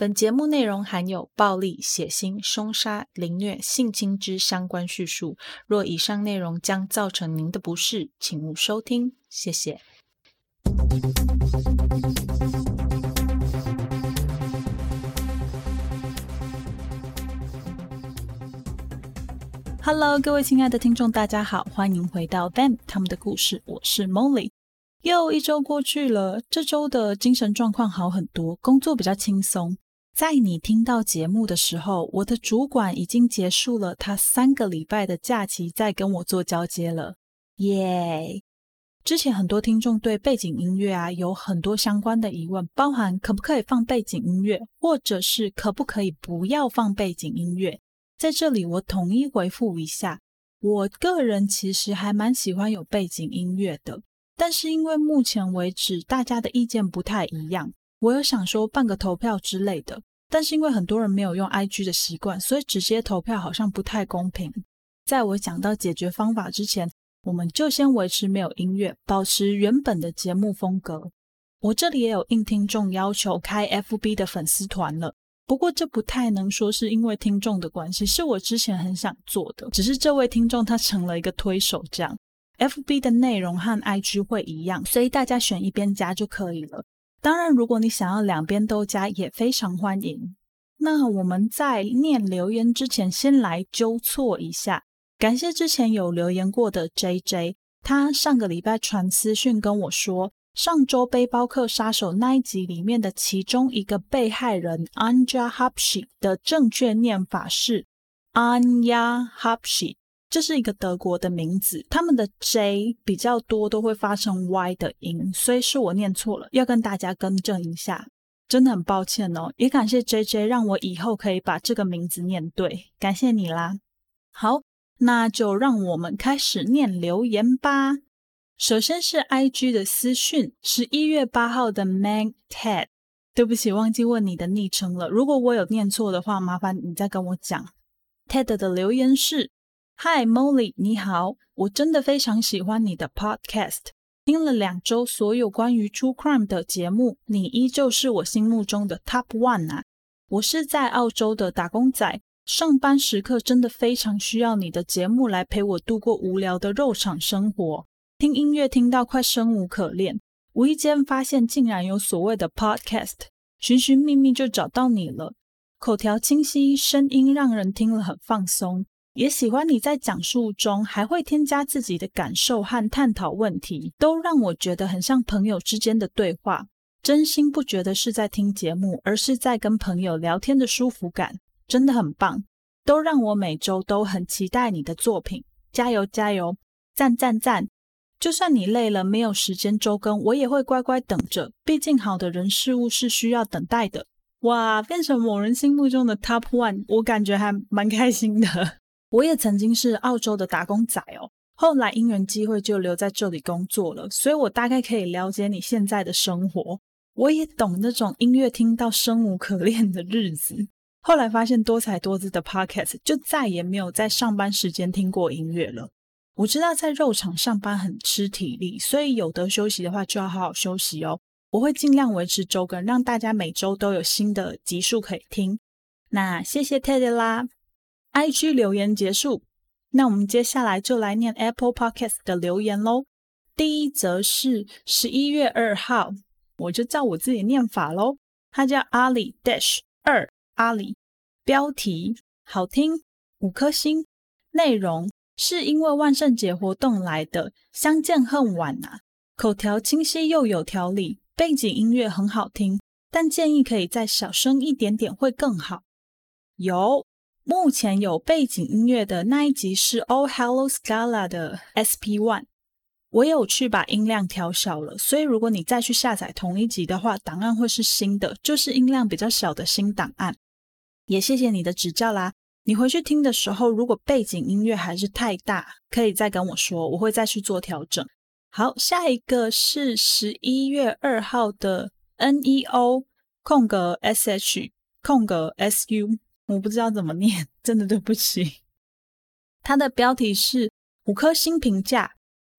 本节目内容含有暴力、血腥、凶杀、凌虐、性侵之相关叙述。若以上内容将造成您的不适，请勿收听。谢谢。Hello，各位亲爱的听众，大家好，欢迎回到 Them 他们的故事。我是 Molly。又一周过去了，这周的精神状况好很多，工作比较轻松。在你听到节目的时候，我的主管已经结束了他三个礼拜的假期，在跟我做交接了，耶！之前很多听众对背景音乐啊有很多相关的疑问，包含可不可以放背景音乐，或者是可不可以不要放背景音乐。在这里我统一回复一下，我个人其实还蛮喜欢有背景音乐的，但是因为目前为止大家的意见不太一样。我有想说办个投票之类的，但是因为很多人没有用 IG 的习惯，所以直接投票好像不太公平。在我讲到解决方法之前，我们就先维持没有音乐，保持原本的节目风格。我这里也有应听众要求开 FB 的粉丝团了，不过这不太能说是因为听众的关系，是我之前很想做的，只是这位听众他成了一个推手，这样 FB 的内容和 IG 会一样，所以大家选一边加就可以了。当然，如果你想要两边都加，也非常欢迎。那我们在念留言之前，先来纠错一下。感谢之前有留言过的 J J，他上个礼拜传私讯跟我说，上周背包客杀手那一集里面的其中一个被害人 Anja Hapshi 的正确念法是 Anja Hapshi。这是一个德国的名字，他们的 J 比较多都会发成 Y 的音，所以是我念错了，要跟大家更正一下，真的很抱歉哦。也感谢 J J 让我以后可以把这个名字念对，感谢你啦。好，那就让我们开始念留言吧。首先是 IG 的私讯，十一月八号的 Man Ted，对不起，忘记问你的昵称了，如果我有念错的话，麻烦你再跟我讲。Ted 的留言是。Hi Molly，你好，我真的非常喜欢你的 Podcast，听了两周所有关于 True Crime 的节目，你依旧是我心目中的 Top One 啊！我是在澳洲的打工仔，上班时刻真的非常需要你的节目来陪我度过无聊的肉场生活，听音乐听到快生无可恋，无意间发现竟然有所谓的 Podcast，寻寻觅觅就找到你了，口条清晰，声音让人听了很放松。也喜欢你在讲述中还会添加自己的感受和探讨问题，都让我觉得很像朋友之间的对话。真心不觉得是在听节目，而是在跟朋友聊天的舒服感，真的很棒。都让我每周都很期待你的作品，加油加油，赞赞赞！就算你累了没有时间周更，我也会乖乖等着。毕竟好的人事物是需要等待的。哇，变成某人心目中的 Top One，我感觉还蛮开心的。我也曾经是澳洲的打工仔哦，后来因缘机会就留在这里工作了，所以我大概可以了解你现在的生活。我也懂那种音乐听到生无可恋的日子。后来发现多彩多姿的 podcast，就再也没有在上班时间听过音乐了。我知道在肉场上班很吃体力，所以有得休息的话就要好好休息哦。我会尽量维持周更，让大家每周都有新的集数可以听。那谢谢 Teddy 啦。I G 留言结束，那我们接下来就来念 Apple Podcast 的留言喽。第一则是十一月二号，我就照我自己念法喽。他叫阿里 Dash 二阿里，标题好听，五颗星。内容是因为万圣节活动来的，相见恨晚啊。口条清晰又有条理，背景音乐很好听，但建议可以再小声一点点会更好。有。目前有背景音乐的那一集是 All Hello Scala 的 SP One，我有去把音量调小了，所以如果你再去下载同一集的话，档案会是新的，就是音量比较小的新档案。也谢谢你的指教啦，你回去听的时候，如果背景音乐还是太大，可以再跟我说，我会再去做调整。好，下一个是十一月二号的 NEO 空格 SH 空格 SU。我不知道怎么念，真的对不起。它的标题是五颗星评价，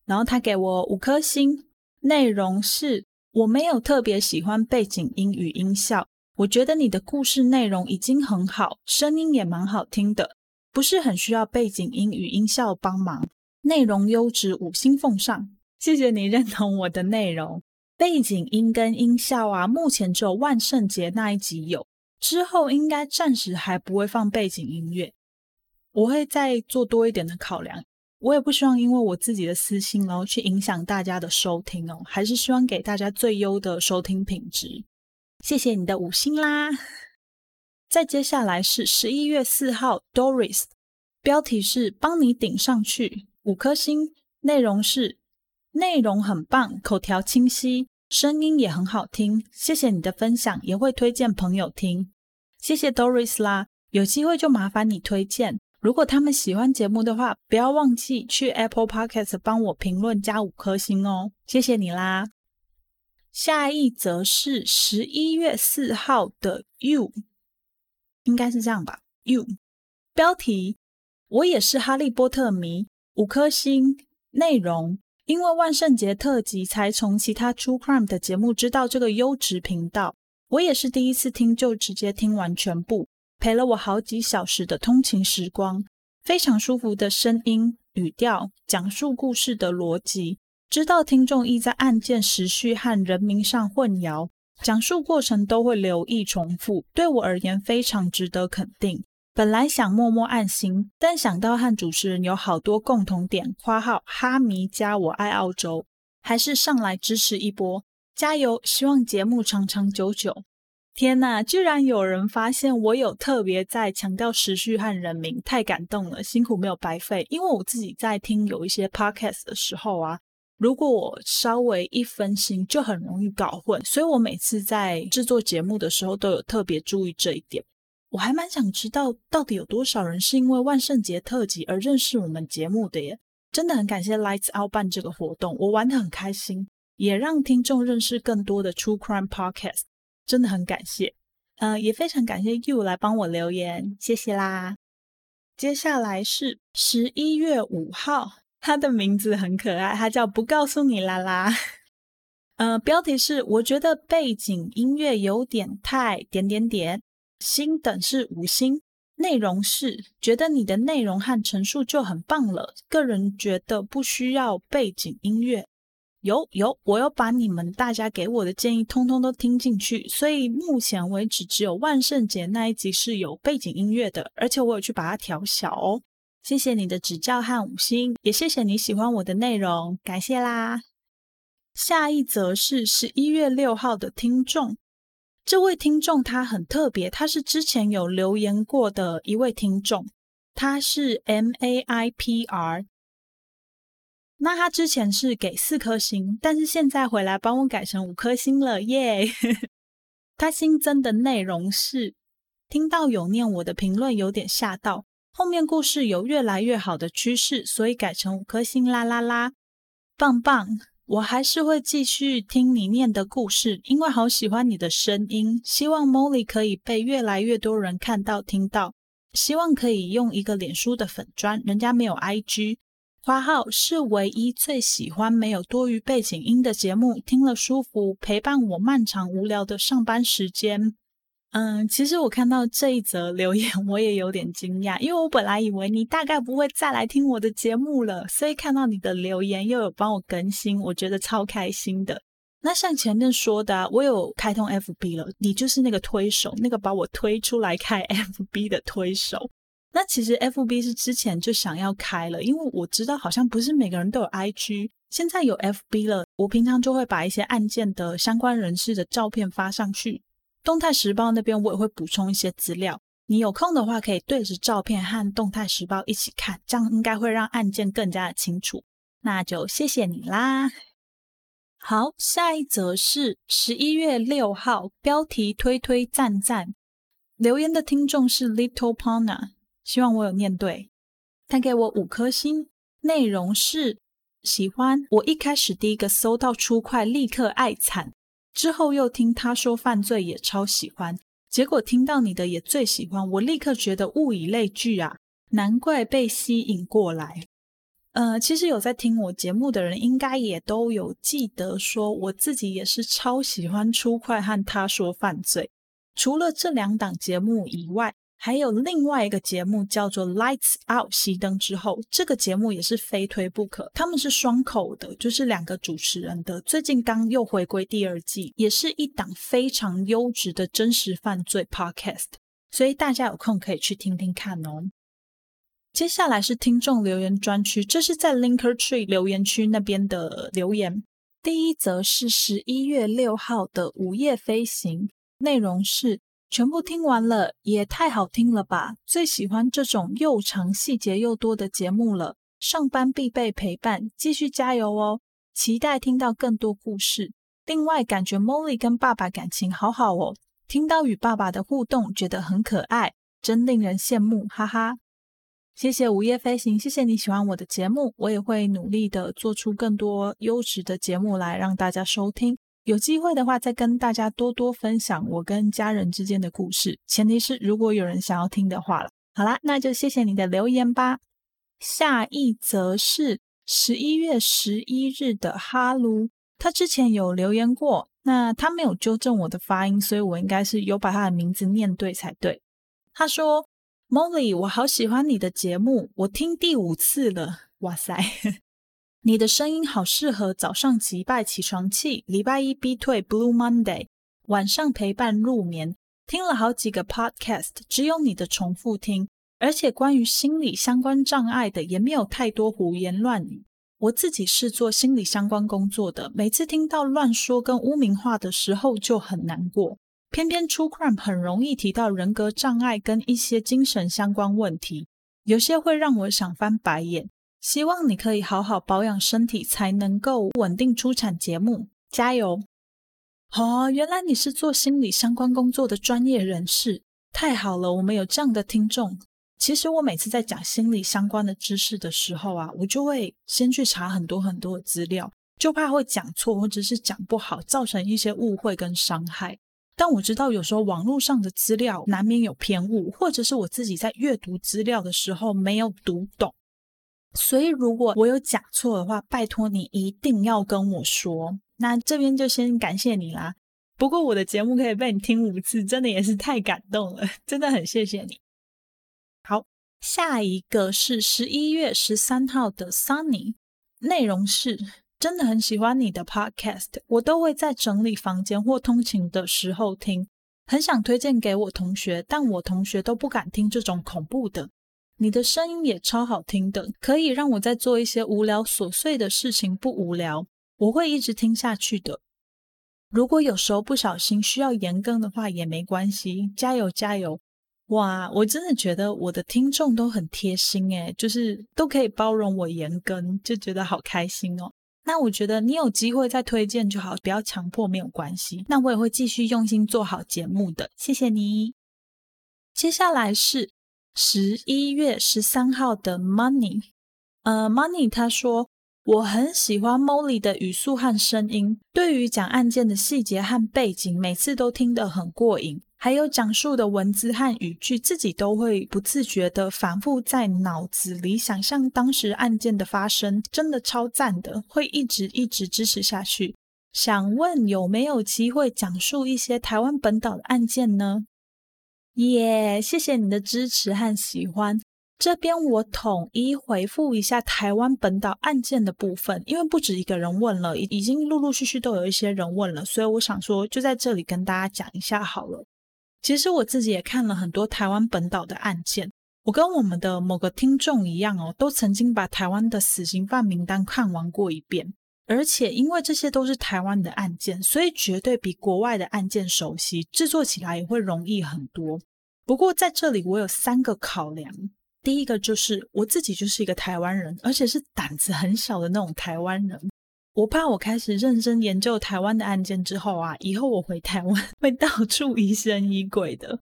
然后他给我五颗星，内容是我没有特别喜欢背景音与音效，我觉得你的故事内容已经很好，声音也蛮好听的，不是很需要背景音与音效帮忙，内容优质，五星奉上。谢谢你认同我的内容。背景音跟音效啊，目前只有万圣节那一集有，之后应该暂时还不会放背景音乐。我会再做多一点的考量。我也不希望因为我自己的私心，然后去影响大家的收听哦，还是希望给大家最优的收听品质。谢谢你的五星啦！再接下来是十一月四号，Doris，标题是帮你顶上去，五颗星，内容是内容很棒，口条清晰，声音也很好听。谢谢你的分享，也会推荐朋友听。谢谢 Doris 啦，有机会就麻烦你推荐。如果他们喜欢节目的话，不要忘记去 Apple Podcast 帮我评论加五颗星哦，谢谢你啦。下一则是十一月四号的 You，应该是这样吧？You 标题：我也是哈利波特迷，五颗星。内容：因为万圣节特辑才从其他 True Crime 的节目知道这个优质频道，我也是第一次听就直接听完全部。陪了我好几小时的通勤时光，非常舒服的声音、语调，讲述故事的逻辑，知道听众易在案件时序和人名上混淆，讲述过程都会留意重复，对我而言非常值得肯定。本来想默默暗心，但想到和主持人有好多共同点（括号哈迷加我爱澳洲），还是上来支持一波，加油！希望节目长长久久。天呐！居然有人发现我有特别在强调时序和人名，太感动了，辛苦没有白费。因为我自己在听有一些 podcast 的时候啊，如果我稍微一分心，就很容易搞混。所以我每次在制作节目的时候，都有特别注意这一点。我还蛮想知道，到底有多少人是因为万圣节特辑而认识我们节目的耶？真的很感谢 Lights Out 办这个活动，我玩的很开心，也让听众认识更多的 True Crime podcast。真的很感谢，嗯，也非常感谢 You 来帮我留言，谢谢啦。接下来是十一月五号，他的名字很可爱，他叫不告诉你啦啦。呃，标题是我觉得背景音乐有点太点点点，星等是五星，内容是觉得你的内容和陈述就很棒了，个人觉得不需要背景音乐。有有，我有把你们大家给我的建议通通都听进去，所以目前为止只有万圣节那一集是有背景音乐的，而且我有去把它调小哦。谢谢你的指教和五星，也谢谢你喜欢我的内容，感谢啦。下一则是十一月六号的听众，这位听众他很特别，他是之前有留言过的一位听众，他是 M A I P R。那他之前是给四颗星，但是现在回来帮我改成五颗星了，耶！他新增的内容是听到有念我的评论有点吓到，后面故事有越来越好的趋势，所以改成五颗星啦啦啦，棒棒！我还是会继续听你念的故事，因为好喜欢你的声音。希望 Molly 可以被越来越多人看到听到，希望可以用一个脸书的粉砖，人家没有 IG。花号是唯一最喜欢没有多余背景音的节目，听了舒服，陪伴我漫长无聊的上班时间。嗯，其实我看到这一则留言，我也有点惊讶，因为我本来以为你大概不会再来听我的节目了，所以看到你的留言又有帮我更新，我觉得超开心的。那像前面说的，我有开通 FB 了，你就是那个推手，那个把我推出来开 FB 的推手。那其实 F B 是之前就想要开了，因为我知道好像不是每个人都有 I G，现在有 F B 了，我平常就会把一些案件的相关人士的照片发上去。动态时报那边我也会补充一些资料，你有空的话可以对着照片和动态时报一起看，这样应该会让案件更加的清楚。那就谢谢你啦。好，下一则是十一月六号，标题推推赞赞，留言的听众是 Little Pona。希望我有念对，他给我五颗星，内容是喜欢。我一开始第一个搜到出快，立刻爱惨，之后又听他说犯罪也超喜欢，结果听到你的也最喜欢，我立刻觉得物以类聚啊，难怪被吸引过来。呃，其实有在听我节目的人，应该也都有记得说，我自己也是超喜欢出快和他说犯罪。除了这两档节目以外，还有另外一个节目叫做《Lights Out》熄灯之后，这个节目也是非推不可。他们是双口的，就是两个主持人的。最近刚又回归第二季，也是一档非常优质的真实犯罪 Podcast，所以大家有空可以去听听看哦。接下来是听众留言专区，这是在 Linker Tree 留言区那边的留言。第一则是十一月六号的午夜飞行，内容是。全部听完了，也太好听了吧！最喜欢这种又长、细节又多的节目了。上班必备陪伴，继续加油哦！期待听到更多故事。另外，感觉 Molly 跟爸爸感情好好哦，听到与爸爸的互动，觉得很可爱，真令人羡慕，哈哈！谢谢午夜飞行，谢谢你喜欢我的节目，我也会努力的做出更多优质的节目来让大家收听。有机会的话，再跟大家多多分享我跟家人之间的故事。前提是如果有人想要听的话了。好啦，那就谢谢你的留言吧。下一则是十一月十一日的哈卢，他之前有留言过，那他没有纠正我的发音，所以我应该是有把他的名字念对才对。他说：“Molly，我好喜欢你的节目，我听第五次了。哇塞！”你的声音好适合早上击败起床气，礼拜一逼退 Blue Monday，晚上陪伴入眠。听了好几个 podcast，只有你的重复听，而且关于心理相关障碍的也没有太多胡言乱语。我自己是做心理相关工作的，每次听到乱说跟污名化的时候就很难过。偏偏 True Crime 很容易提到人格障碍跟一些精神相关问题，有些会让我想翻白眼。希望你可以好好保养身体，才能够稳定出产节目。加油！哦，原来你是做心理相关工作的专业人士，太好了，我们有这样的听众。其实我每次在讲心理相关的知识的时候啊，我就会先去查很多很多的资料，就怕会讲错或者是讲不好，造成一些误会跟伤害。但我知道有时候网络上的资料难免有偏误，或者是我自己在阅读资料的时候没有读懂。所以，如果我有讲错的话，拜托你一定要跟我说。那这边就先感谢你啦。不过我的节目可以被你听五次，真的也是太感动了，真的很谢谢你。好，下一个是十一月十三号的 Sunny，内容是真的很喜欢你的 Podcast，我都会在整理房间或通勤的时候听，很想推荐给我同学，但我同学都不敢听这种恐怖的。你的声音也超好听的，可以让我在做一些无聊琐碎的事情不无聊，我会一直听下去的。如果有时候不小心需要延更的话也没关系，加油加油！哇，我真的觉得我的听众都很贴心诶，就是都可以包容我延更，就觉得好开心哦。那我觉得你有机会再推荐就好，不要强迫没有关系。那我也会继续用心做好节目的，谢谢你。接下来是。十一月十三号的 Money，呃，Money 他说我很喜欢 Molly 的语速和声音，对于讲案件的细节和背景，每次都听得很过瘾。还有讲述的文字和语句，自己都会不自觉的反复在脑子里想象当时案件的发生，真的超赞的，会一直一直支持下去。想问有没有机会讲述一些台湾本岛的案件呢？耶，谢谢你的支持和喜欢。这边我统一回复一下台湾本岛案件的部分，因为不止一个人问了，已已经陆陆续续都有一些人问了，所以我想说就在这里跟大家讲一下好了。其实我自己也看了很多台湾本岛的案件，我跟我们的某个听众一样哦，都曾经把台湾的死刑犯名单看完过一遍。而且因为这些都是台湾的案件，所以绝对比国外的案件熟悉，制作起来也会容易很多。不过在这里我有三个考量，第一个就是我自己就是一个台湾人，而且是胆子很小的那种台湾人。我怕我开始认真研究台湾的案件之后啊，以后我回台湾 会到处疑神疑鬼的。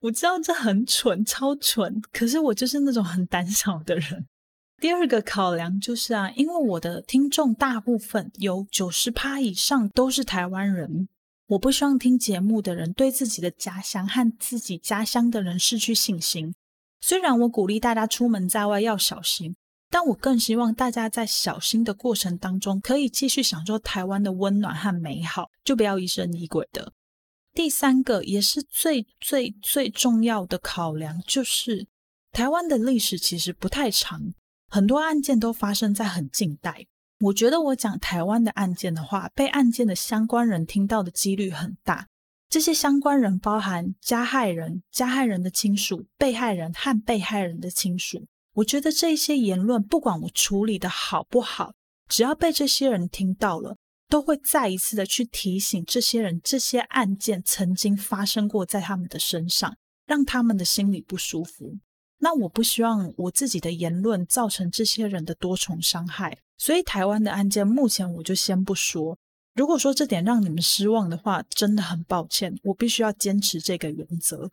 我知道这很蠢，超蠢，可是我就是那种很胆小的人。第二个考量就是啊，因为我的听众大部分有九十趴以上都是台湾人，我不希望听节目的人对自己的家乡和自己家乡的人失去信心。虽然我鼓励大家出门在外要小心，但我更希望大家在小心的过程当中可以继续享受台湾的温暖和美好，就不要疑神疑鬼的。第三个也是最最最重要的考量，就是台湾的历史其实不太长，很多案件都发生在很近代。我觉得我讲台湾的案件的话，被案件的相关人听到的几率很大。这些相关人包含加害人、加害人的亲属、被害人和被害人的亲属。我觉得这些言论，不管我处理的好不好，只要被这些人听到了，都会再一次的去提醒这些人，这些案件曾经发生过在他们的身上，让他们的心里不舒服。那我不希望我自己的言论造成这些人的多重伤害，所以台湾的案件目前我就先不说。如果说这点让你们失望的话，真的很抱歉，我必须要坚持这个原则。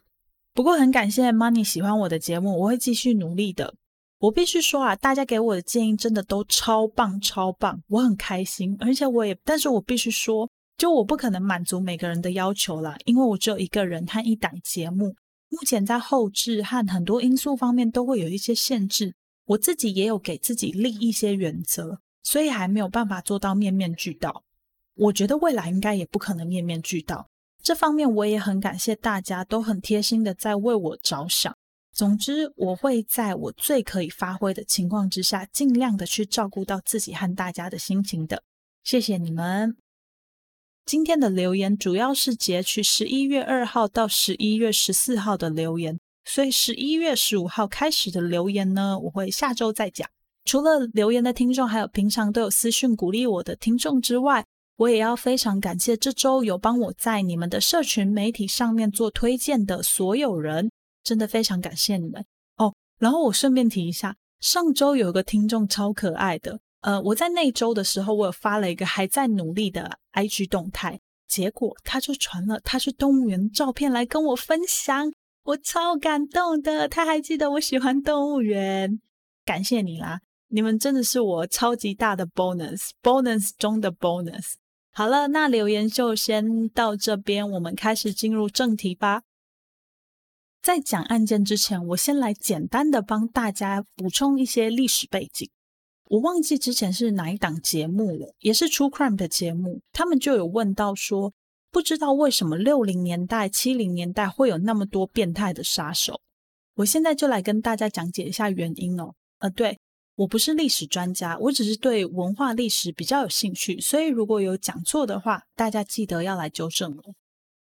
不过很感谢 Money 喜欢我的节目，我会继续努力的。我必须说啊，大家给我的建议真的都超棒超棒，我很开心。而且我也，但是我必须说，就我不可能满足每个人的要求啦，因为我只有一个人和一档节目，目前在后置和很多因素方面都会有一些限制。我自己也有给自己立一些原则，所以还没有办法做到面面俱到。我觉得未来应该也不可能面面俱到，这方面我也很感谢大家都很贴心的在为我着想。总之，我会在我最可以发挥的情况之下，尽量的去照顾到自己和大家的心情的。谢谢你们。今天的留言主要是截取十一月二号到十一月十四号的留言，所以十一月十五号开始的留言呢，我会下周再讲。除了留言的听众，还有平常都有私讯鼓励我的听众之外，我也要非常感谢这周有帮我在你们的社群媒体上面做推荐的所有人，真的非常感谢你们哦。然后我顺便提一下，上周有个听众超可爱的，呃，我在那周的时候，我有发了一个还在努力的 IG 动态，结果他就传了他去动物园照片来跟我分享，我超感动的。他还记得我喜欢动物园，感谢你啦！你们真的是我超级大的 bonus，bonus 中的 bonus。好了，那留言就先到这边，我们开始进入正题吧。在讲案件之前，我先来简单的帮大家补充一些历史背景。我忘记之前是哪一档节目了，也是 True Crime 的节目，他们就有问到说，不知道为什么六零年代、七零年代会有那么多变态的杀手。我现在就来跟大家讲解一下原因哦。呃，对。我不是历史专家，我只是对文化历史比较有兴趣，所以如果有讲错的话，大家记得要来纠正哦。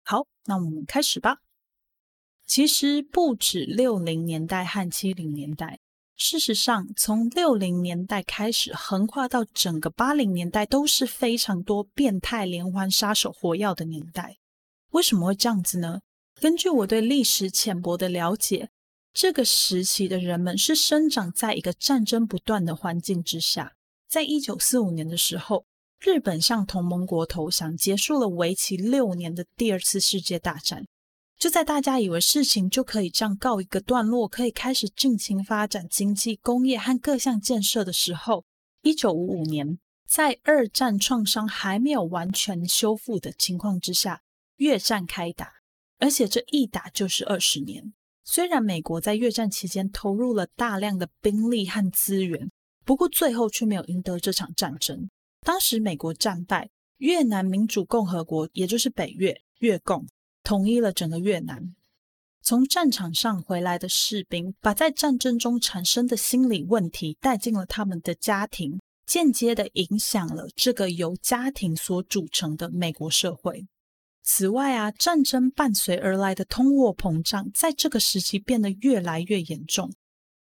好，那我们开始吧。其实不止六零年代和七零年代，事实上从六零年代开始，横跨到整个八零年代，都是非常多变态连环杀手活跃的年代。为什么会这样子呢？根据我对历史浅薄的了解。这个时期的人们是生长在一个战争不断的环境之下。在一九四五年的时候，日本向同盟国投降，结束了为期六年的第二次世界大战。就在大家以为事情就可以这样告一个段落，可以开始尽情发展经济、工业和各项建设的时候，一九五五年，在二战创伤还没有完全修复的情况之下，越战开打，而且这一打就是二十年。虽然美国在越战期间投入了大量的兵力和资源，不过最后却没有赢得这场战争。当时美国战败，越南民主共和国也就是北越越共统一了整个越南。从战场上回来的士兵，把在战争中产生的心理问题带进了他们的家庭，间接的影响了这个由家庭所组成的美国社会。此外啊，战争伴随而来的通货膨胀，在这个时期变得越来越严重。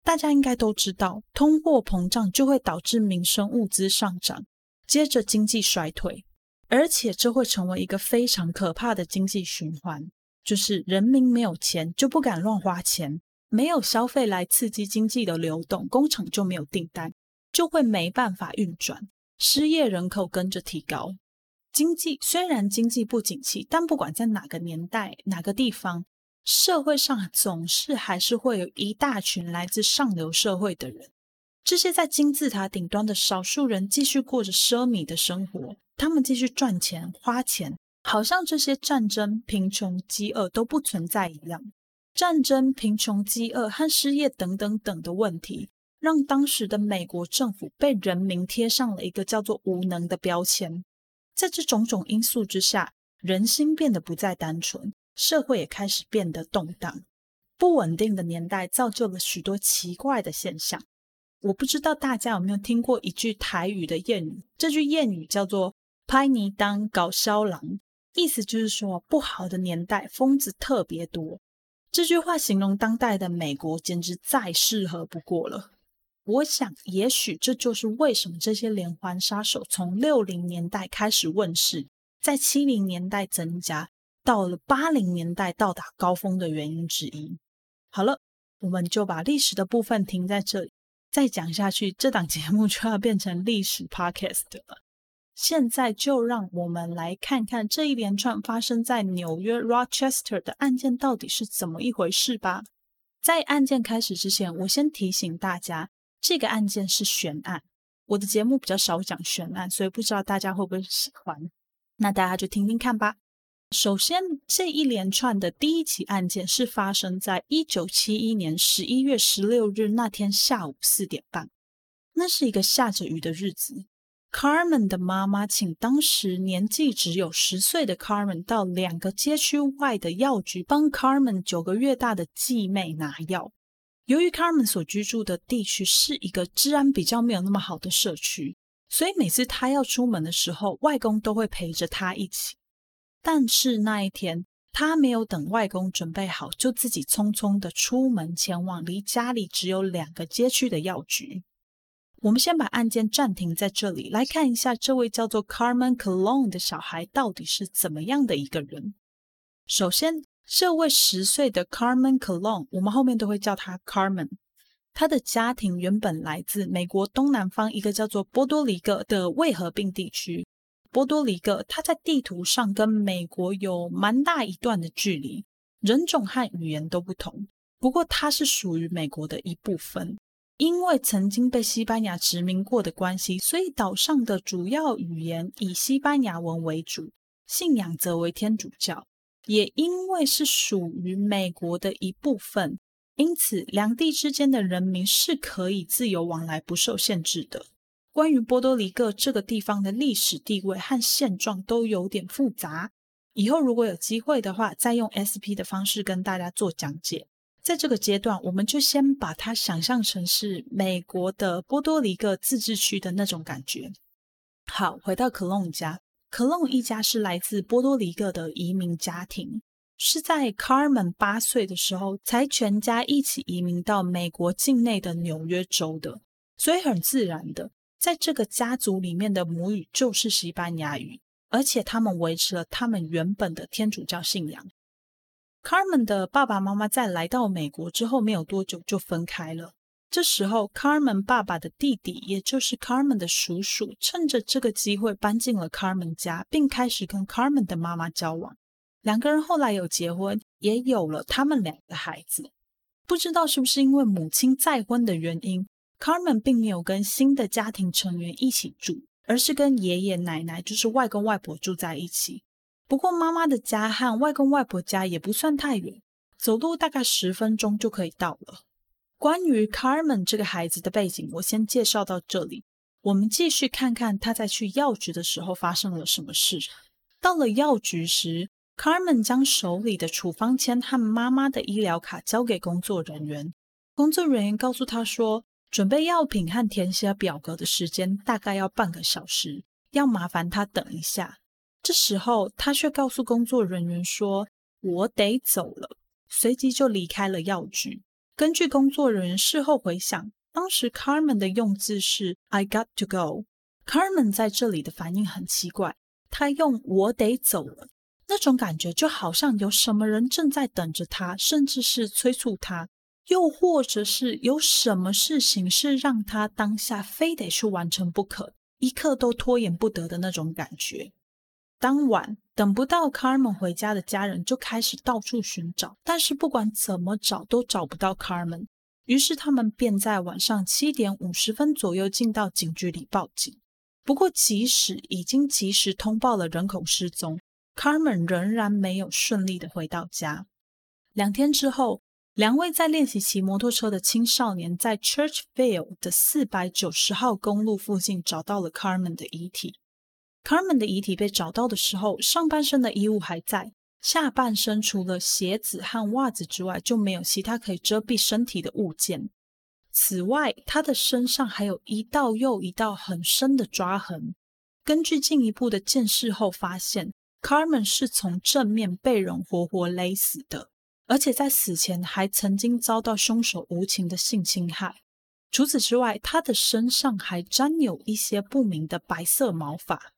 大家应该都知道，通货膨胀就会导致民生物资上涨，接着经济衰退，而且这会成为一个非常可怕的经济循环。就是人民没有钱就不敢乱花钱，没有消费来刺激经济的流动，工厂就没有订单，就会没办法运转，失业人口跟着提高。经济虽然经济不景气，但不管在哪个年代、哪个地方，社会上总是还是会有一大群来自上流社会的人。这些在金字塔顶端的少数人继续过着奢靡的生活，他们继续赚钱、花钱，好像这些战争、贫穷、饥饿都不存在一样。战争、贫穷、饥饿和失业等等等的问题，让当时的美国政府被人民贴上了一个叫做“无能”的标签。在这种种因素之下，人心变得不再单纯，社会也开始变得动荡。不稳定的年代造就了许多奇怪的现象。我不知道大家有没有听过一句台语的谚语，这句谚语叫做“拍泥当搞笑郎”，意思就是说不好的年代疯子特别多。这句话形容当代的美国简直再适合不过了。我想，也许这就是为什么这些连环杀手从六零年代开始问世，在七零年代增加，到了八零年代到达高峰的原因之一。好了，我们就把历史的部分停在这里，再讲下去，这档节目就要变成历史 podcast 了。现在就让我们来看看这一连串发生在纽约 Rochester 的案件到底是怎么一回事吧。在案件开始之前，我先提醒大家。这个案件是悬案，我的节目比较少讲悬案，所以不知道大家会不会喜欢。那大家就听听看吧。首先，这一连串的第一起案件是发生在一九七一年十一月十六日那天下午四点半。那是一个下着雨的日子。Carmen 的妈妈请当时年纪只有十岁的 Carmen 到两个街区外的药局帮 Carmen 九个月大的继妹拿药。由于 Carmen 所居住的地区是一个治安比较没有那么好的社区，所以每次他要出门的时候，外公都会陪着他一起。但是那一天，他没有等外公准备好，就自己匆匆的出门前往离家里只有两个街区的药局。我们先把案件暂停在这里，来看一下这位叫做 Carmen Colon 的小孩到底是怎么样的一个人。首先。这位十岁的 Carmen Colon，我们后面都会叫他 Carmen。他的家庭原本来自美国东南方一个叫做波多黎各的未合并地区。波多黎各，它在地图上跟美国有蛮大一段的距离，人种和语言都不同。不过，它是属于美国的一部分。因为曾经被西班牙殖民过的关系，所以岛上的主要语言以西班牙文为主，信仰则为天主教。也因为是属于美国的一部分，因此两地之间的人民是可以自由往来、不受限制的。关于波多黎各这个地方的历史地位和现状都有点复杂，以后如果有机会的话，再用 SP 的方式跟大家做讲解。在这个阶段，我们就先把它想象成是美国的波多黎各自治区的那种感觉。好，回到克隆家。克隆一家是来自波多黎各的移民家庭，是在 Carmen 八岁的时候才全家一起移民到美国境内的纽约州的，所以很自然的，在这个家族里面的母语就是西班牙语，而且他们维持了他们原本的天主教信仰。Carmen 的爸爸妈妈在来到美国之后没有多久就分开了。这时候，Carmen 爸爸的弟弟，也就是 Carmen 的叔叔，趁着这个机会搬进了 Carmen 家，并开始跟 Carmen 的妈妈交往。两个人后来有结婚，也有了他们两个孩子。不知道是不是因为母亲再婚的原因，Carmen 并没有跟新的家庭成员一起住，而是跟爷爷奶奶，就是外公外婆住在一起。不过，妈妈的家和外公外婆家也不算太远，走路大概十分钟就可以到了。关于 Carmen 这个孩子的背景，我先介绍到这里。我们继续看看他在去药局的时候发生了什么事。到了药局时，Carmen 将手里的处方签和妈妈的医疗卡交给工作人员。工作人员告诉他说，准备药品和填写表格的时间大概要半个小时，要麻烦他等一下。这时候，他却告诉工作人员说：“我得走了。”随即就离开了药局。根据工作人员事后回想，当时 Carmen 的用字是 "I got to go"。Carmen 在这里的反应很奇怪，他用我得走了，那种感觉就好像有什么人正在等着他，甚至是催促他，又或者是有什么事情是让他当下非得去完成不可，一刻都拖延不得的那种感觉。当晚等不到 Carmen 回家的家人就开始到处寻找，但是不管怎么找都找不到 Carmen。于是他们便在晚上七点五十分左右进到警局里报警。不过，即使已经及时通报了人口失踪，Carmen 仍然没有顺利的回到家。两天之后，两位在练习骑摩托车的青少年在 Churchville 的四百九十号公路附近找到了 Carmen 的遗体。Carmen 的遗体被找到的时候，上半身的衣物还在，下半身除了鞋子和袜子之外，就没有其他可以遮蔽身体的物件。此外，他的身上还有一道又一道很深的抓痕。根据进一步的见识后发现，Carmen 是从正面被人活活勒死的，而且在死前还曾经遭到凶手无情的性侵害。除此之外，他的身上还沾有一些不明的白色毛发。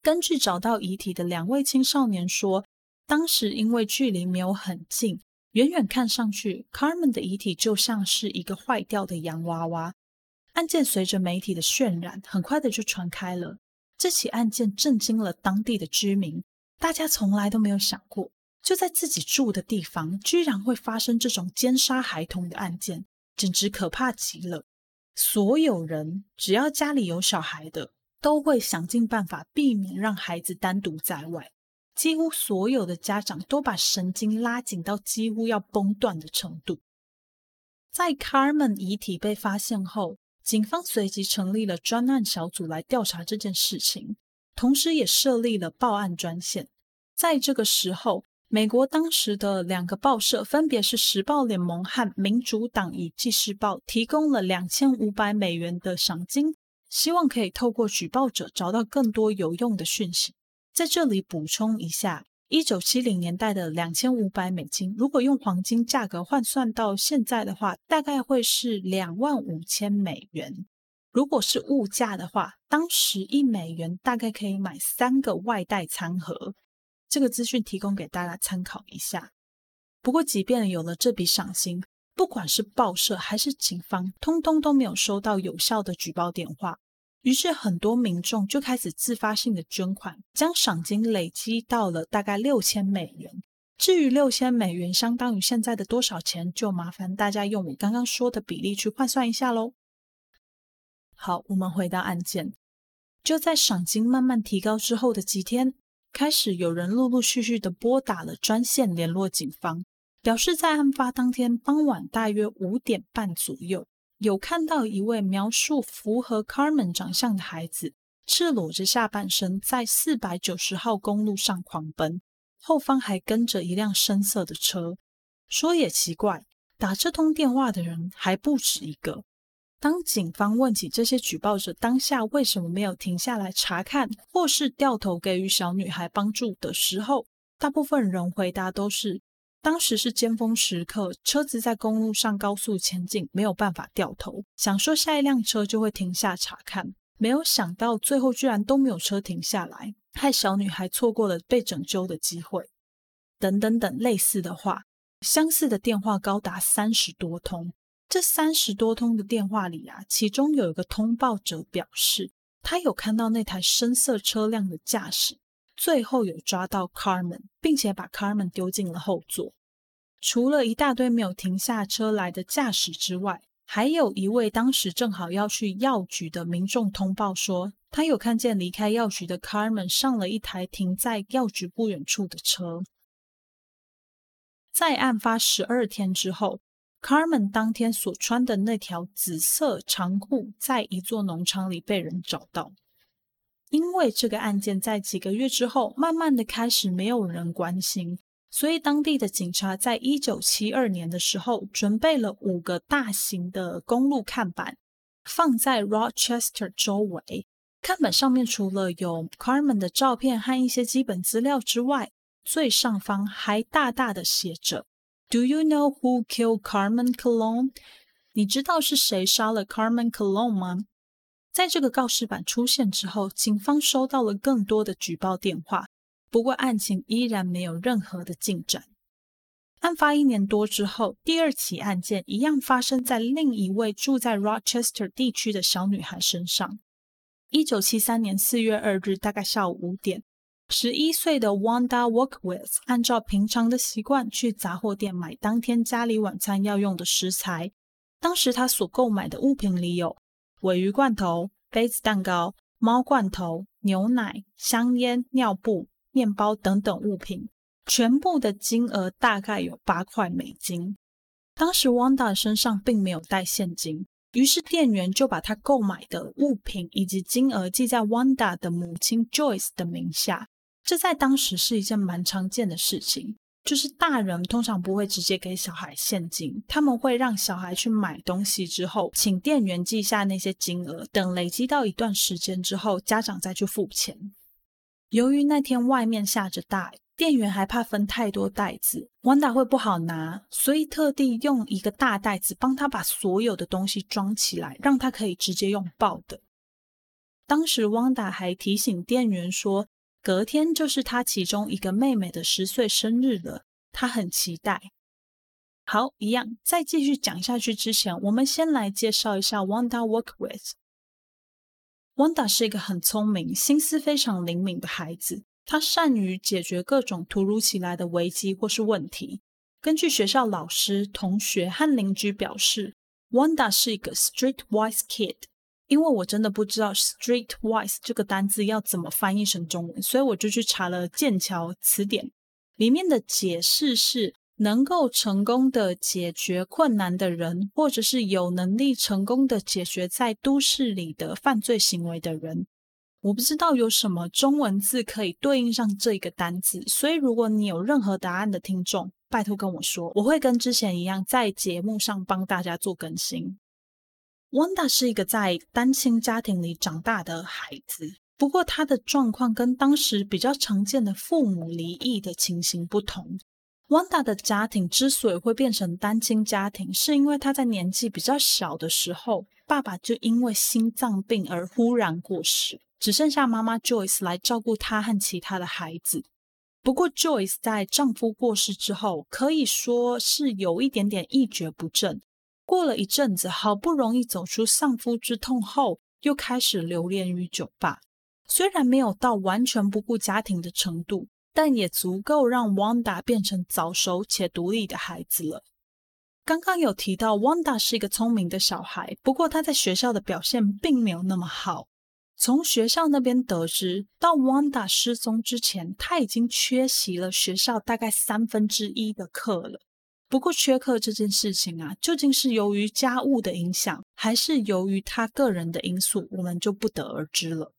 根据找到遗体的两位青少年说，当时因为距离没有很近，远远看上去，Carmen 的遗体就像是一个坏掉的洋娃娃。案件随着媒体的渲染，很快的就传开了。这起案件震惊了当地的居民，大家从来都没有想过，就在自己住的地方，居然会发生这种奸杀孩童的案件。简直可怕极了！所有人只要家里有小孩的，都会想尽办法避免让孩子单独在外。几乎所有的家长都把神经拉紧到几乎要崩断的程度。在 Carmen 遗体被发现后，警方随即成立了专案小组来调查这件事情，同时也设立了报案专线。在这个时候，美国当时的两个报社，分别是《时报联盟》和《民主党与纪事报》，提供了两千五百美元的赏金，希望可以透过举报者找到更多有用的讯息。在这里补充一下，一九七零年代的两千五百美金，如果用黄金价格换算到现在的话，大概会是两万五千美元。如果是物价的话，当时一美元大概可以买三个外带餐盒。这个资讯提供给大家参考一下。不过，即便有了这笔赏金，不管是报社还是警方，通通都没有收到有效的举报电话。于是，很多民众就开始自发性的捐款，将赏金累积到了大概六千美元。至于六千美元相当于现在的多少钱，就麻烦大家用我刚刚说的比例去换算一下喽。好，我们回到案件，就在赏金慢慢提高之后的几天。开始有人陆陆续续的拨打了专线联络警方，表示在案发当天傍晚大约五点半左右，有看到一位描述符合 Carmen 长相的孩子，赤裸着下半身在四百九十号公路上狂奔，后方还跟着一辆深色的车。说也奇怪，打这通电话的人还不止一个。当警方问起这些举报者当下为什么没有停下来查看，或是掉头给予小女孩帮助的时候，大部分人回答都是：当时是尖峰时刻，车子在公路上高速前进，没有办法掉头，想说下一辆车就会停下查看，没有想到最后居然都没有车停下来，害小女孩错过了被拯救的机会。等等等类似的话，相似的电话高达三十多通。这三十多通的电话里啊，其中有一个通报者表示，他有看到那台深色车辆的驾驶，最后有抓到 Carmen，并且把 Carmen 丢进了后座。除了一大堆没有停下车来的驾驶之外，还有一位当时正好要去药局的民众通报说，他有看见离开药局的 Carmen 上了一台停在药局不远处的车。在案发十二天之后。Carmen 当天所穿的那条紫色长裤，在一座农场里被人找到。因为这个案件在几个月之后，慢慢的开始没有人关心，所以当地的警察在一九七二年的时候，准备了五个大型的公路看板，放在 Rochester 周围。看板上面除了有 Carmen 的照片和一些基本资料之外，最上方还大大的写着。Do you know who killed Carmen Cologne？你知道是谁杀了 Carmen Cologne 吗？在这个告示板出现之后，警方收到了更多的举报电话，不过案情依然没有任何的进展。案发一年多之后，第二起案件一样发生在另一位住在 Rochester 地区的小女孩身上。一九七三年四月二日，大概下午五点。十一岁的 Wanda Walkwith 按照平常的习惯去杂货店买当天家里晚餐要用的食材。当时他所购买的物品里有尾鱼罐头、杯子蛋糕、猫罐头、牛奶、香烟、尿布、面包等等物品，全部的金额大概有八块美金。当时 Wanda 身上并没有带现金，于是店员就把他购买的物品以及金额记在 Wanda 的母亲 Joyce 的名下。这在当时是一件蛮常见的事情，就是大人通常不会直接给小孩现金，他们会让小孩去买东西之后，请店员记下那些金额，等累积到一段时间之后，家长再去付钱。由于那天外面下着大雨。店员还怕分太多袋子，Wanda 会不好拿，所以特地用一个大袋子帮他把所有的东西装起来，让他可以直接用抱的。当时 Wanda 还提醒店员说，隔天就是他其中一个妹妹的十岁生日了，他很期待。好，一样，在继续讲下去之前，我们先来介绍一下 Wanda work with。Wanda 是一个很聪明、心思非常灵敏的孩子。他善于解决各种突如其来的危机或是问题。根据学校老师、同学和邻居表示，Wanda 是一个 streetwise kid。因为我真的不知道 streetwise 这个单字要怎么翻译成中文，所以我就去查了剑桥词典，里面的解释是能够成功的解决困难的人，或者是有能力成功的解决在都市里的犯罪行为的人。我不知道有什么中文字可以对应上这一个单字，所以如果你有任何答案的听众，拜托跟我说，我会跟之前一样在节目上帮大家做更新。Wanda 是一个在单亲家庭里长大的孩子，不过他的状况跟当时比较常见的父母离异的情形不同。Wanda 的家庭之所以会变成单亲家庭，是因为他在年纪比较小的时候，爸爸就因为心脏病而忽然过世。只剩下妈妈 Joyce 来照顾她和其他的孩子。不过 Joyce 在丈夫过世之后，可以说是有一点点一蹶不振。过了一阵子，好不容易走出丧夫之痛后，又开始留恋于酒吧。虽然没有到完全不顾家庭的程度，但也足够让 Wanda 变成早熟且独立的孩子了。刚刚有提到 Wanda 是一个聪明的小孩，不过他在学校的表现并没有那么好。从学校那边得知，到 Wanda 失踪之前，他已经缺席了学校大概三分之一的课了。不过，缺课这件事情啊，究竟是由于家务的影响，还是由于他个人的因素，我们就不得而知了。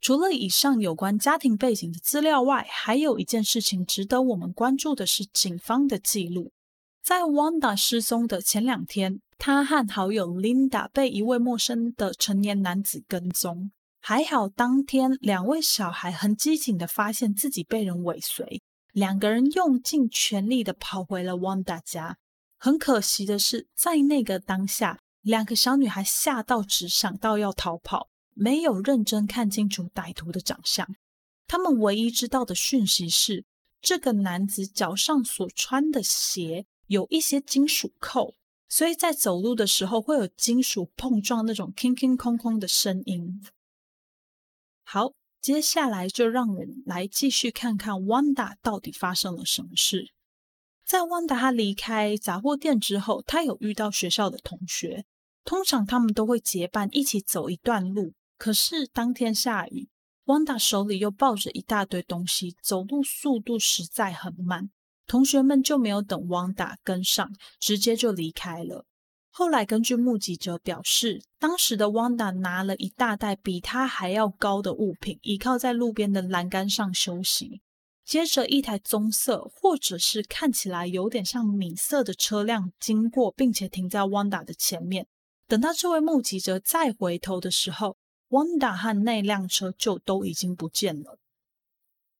除了以上有关家庭背景的资料外，还有一件事情值得我们关注的是警方的记录。在 Wanda 失踪的前两天，他和好友 Linda 被一位陌生的成年男子跟踪。还好，当天两位小孩很机警的发现自己被人尾随，两个人用尽全力的跑回了 Wanda 家。很可惜的是，在那个当下，两个小女孩吓到只想到要逃跑，没有认真看清楚歹徒的长相。他们唯一知道的讯息是，这个男子脚上所穿的鞋有一些金属扣，所以在走路的时候会有金属碰撞那种“空空空空”的声音。好，接下来就让我们来继续看看 Wanda 到底发生了什么事。在 Wanda 她离开杂货店之后，她有遇到学校的同学，通常他们都会结伴一起走一段路。可是当天下雨，Wanda 手里又抱着一大堆东西，走路速度实在很慢，同学们就没有等 Wanda 跟上，直接就离开了。后来，根据目击者表示，当时的 Wanda 拿了一大袋比他还要高的物品，倚靠在路边的栏杆上休息。接着，一台棕色或者是看起来有点像米色的车辆经过，并且停在 Wanda 的前面。等到这位目击者再回头的时候，Wanda 和那辆车就都已经不见了。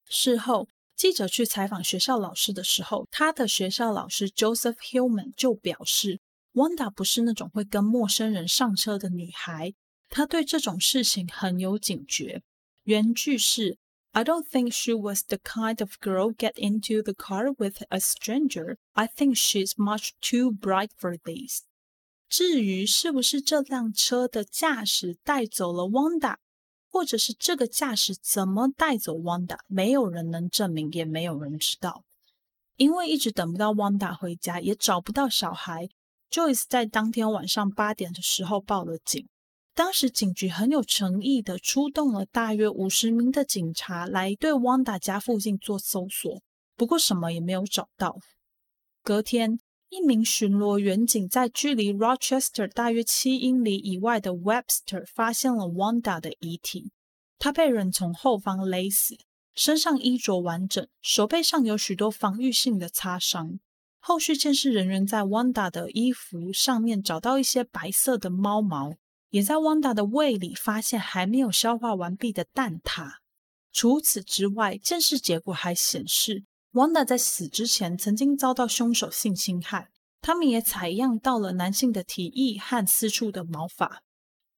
事后，记者去采访学校老师的时候，他的学校老师 Joseph Hillman 就表示。Wanda 不是那种会跟陌生人上车的女孩，她对这种事情很有警觉。原句是：“I don't think she was the kind of girl get into the car with a stranger. I think she's much too bright for this。”至于是不是这辆车的驾驶带走了 Wanda，或者是这个驾驶怎么带走 Wanda，没有人能证明，也没有人知道，因为一直等不到 Wanda 回家，也找不到小孩。Joyce 在当天晚上八点的时候报了警，当时警局很有诚意的出动了大约五十名的警察来对 Wanda 家附近做搜索，不过什么也没有找到。隔天，一名巡逻员警在距离 Rochester 大约七英里以外的 Webster 发现了 Wanda 的遗体。她被人从后方勒死，身上衣着完整，手背上有许多防御性的擦伤。后续监视人员在 Wanda 的衣服上面找到一些白色的猫毛，也在 Wanda 的胃里发现还没有消化完毕的蛋挞。除此之外，监视结果还显示。Wanda 在死之前曾经遭到凶手性侵害，他们也采样到了男性的体液和私处的毛发。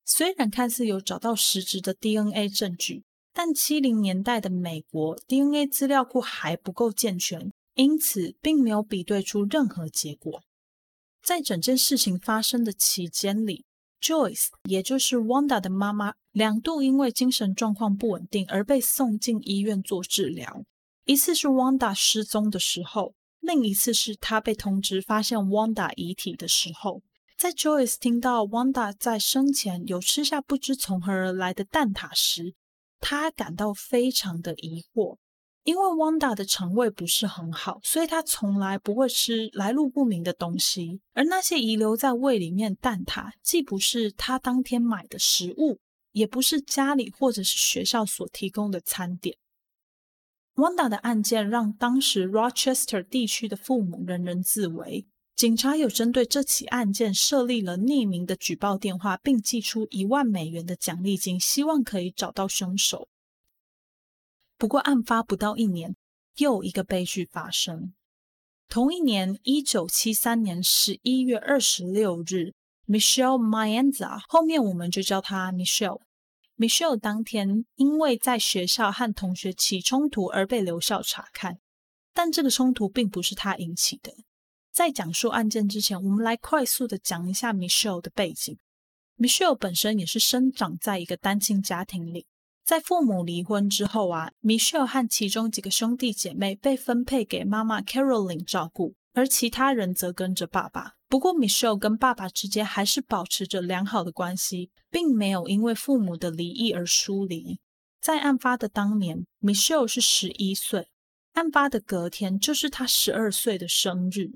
虽然看似有找到实质的 DNA 证据，但七零年代的美国 DNA 资料库还不够健全，因此并没有比对出任何结果。在整件事情发生的期间里，Joyce 也就是 Wanda 的妈妈，两度因为精神状况不稳定而被送进医院做治疗。一次是 Wanda 失踪的时候，另一次是她被通知发现 Wanda 遗体的时候。在 Joyce 听到 Wanda 在生前有吃下不知从何而来的蛋挞时，他感到非常的疑惑。因为 Wanda 的肠胃不是很好，所以他从来不会吃来路不明的东西。而那些遗留在胃里面蛋挞，既不是他当天买的食物，也不是家里或者是学校所提供的餐点。Wanda 的案件让当时 Rochester 地区的父母人人自危。警察有针对这起案件设立了匿名的举报电话，并寄出一万美元的奖励金，希望可以找到凶手。不过，案发不到一年，又一个悲剧发生。同一年，一九七三年十一月二十六日，Michelle Mianza，后面我们就叫她 Michelle。Michelle 当天因为在学校和同学起冲突而被留校查看，但这个冲突并不是他引起的。在讲述案件之前，我们来快速的讲一下 Michelle 的背景。Michelle 本身也是生长在一个单亲家庭里，在父母离婚之后啊，Michelle 和其中几个兄弟姐妹被分配给妈妈 Caroline 照顾，而其他人则跟着爸爸。不过，Michelle 跟爸爸之间还是保持着良好的关系，并没有因为父母的离异而疏离。在案发的当年，Michelle 是十一岁，案发的隔天就是她十二岁的生日。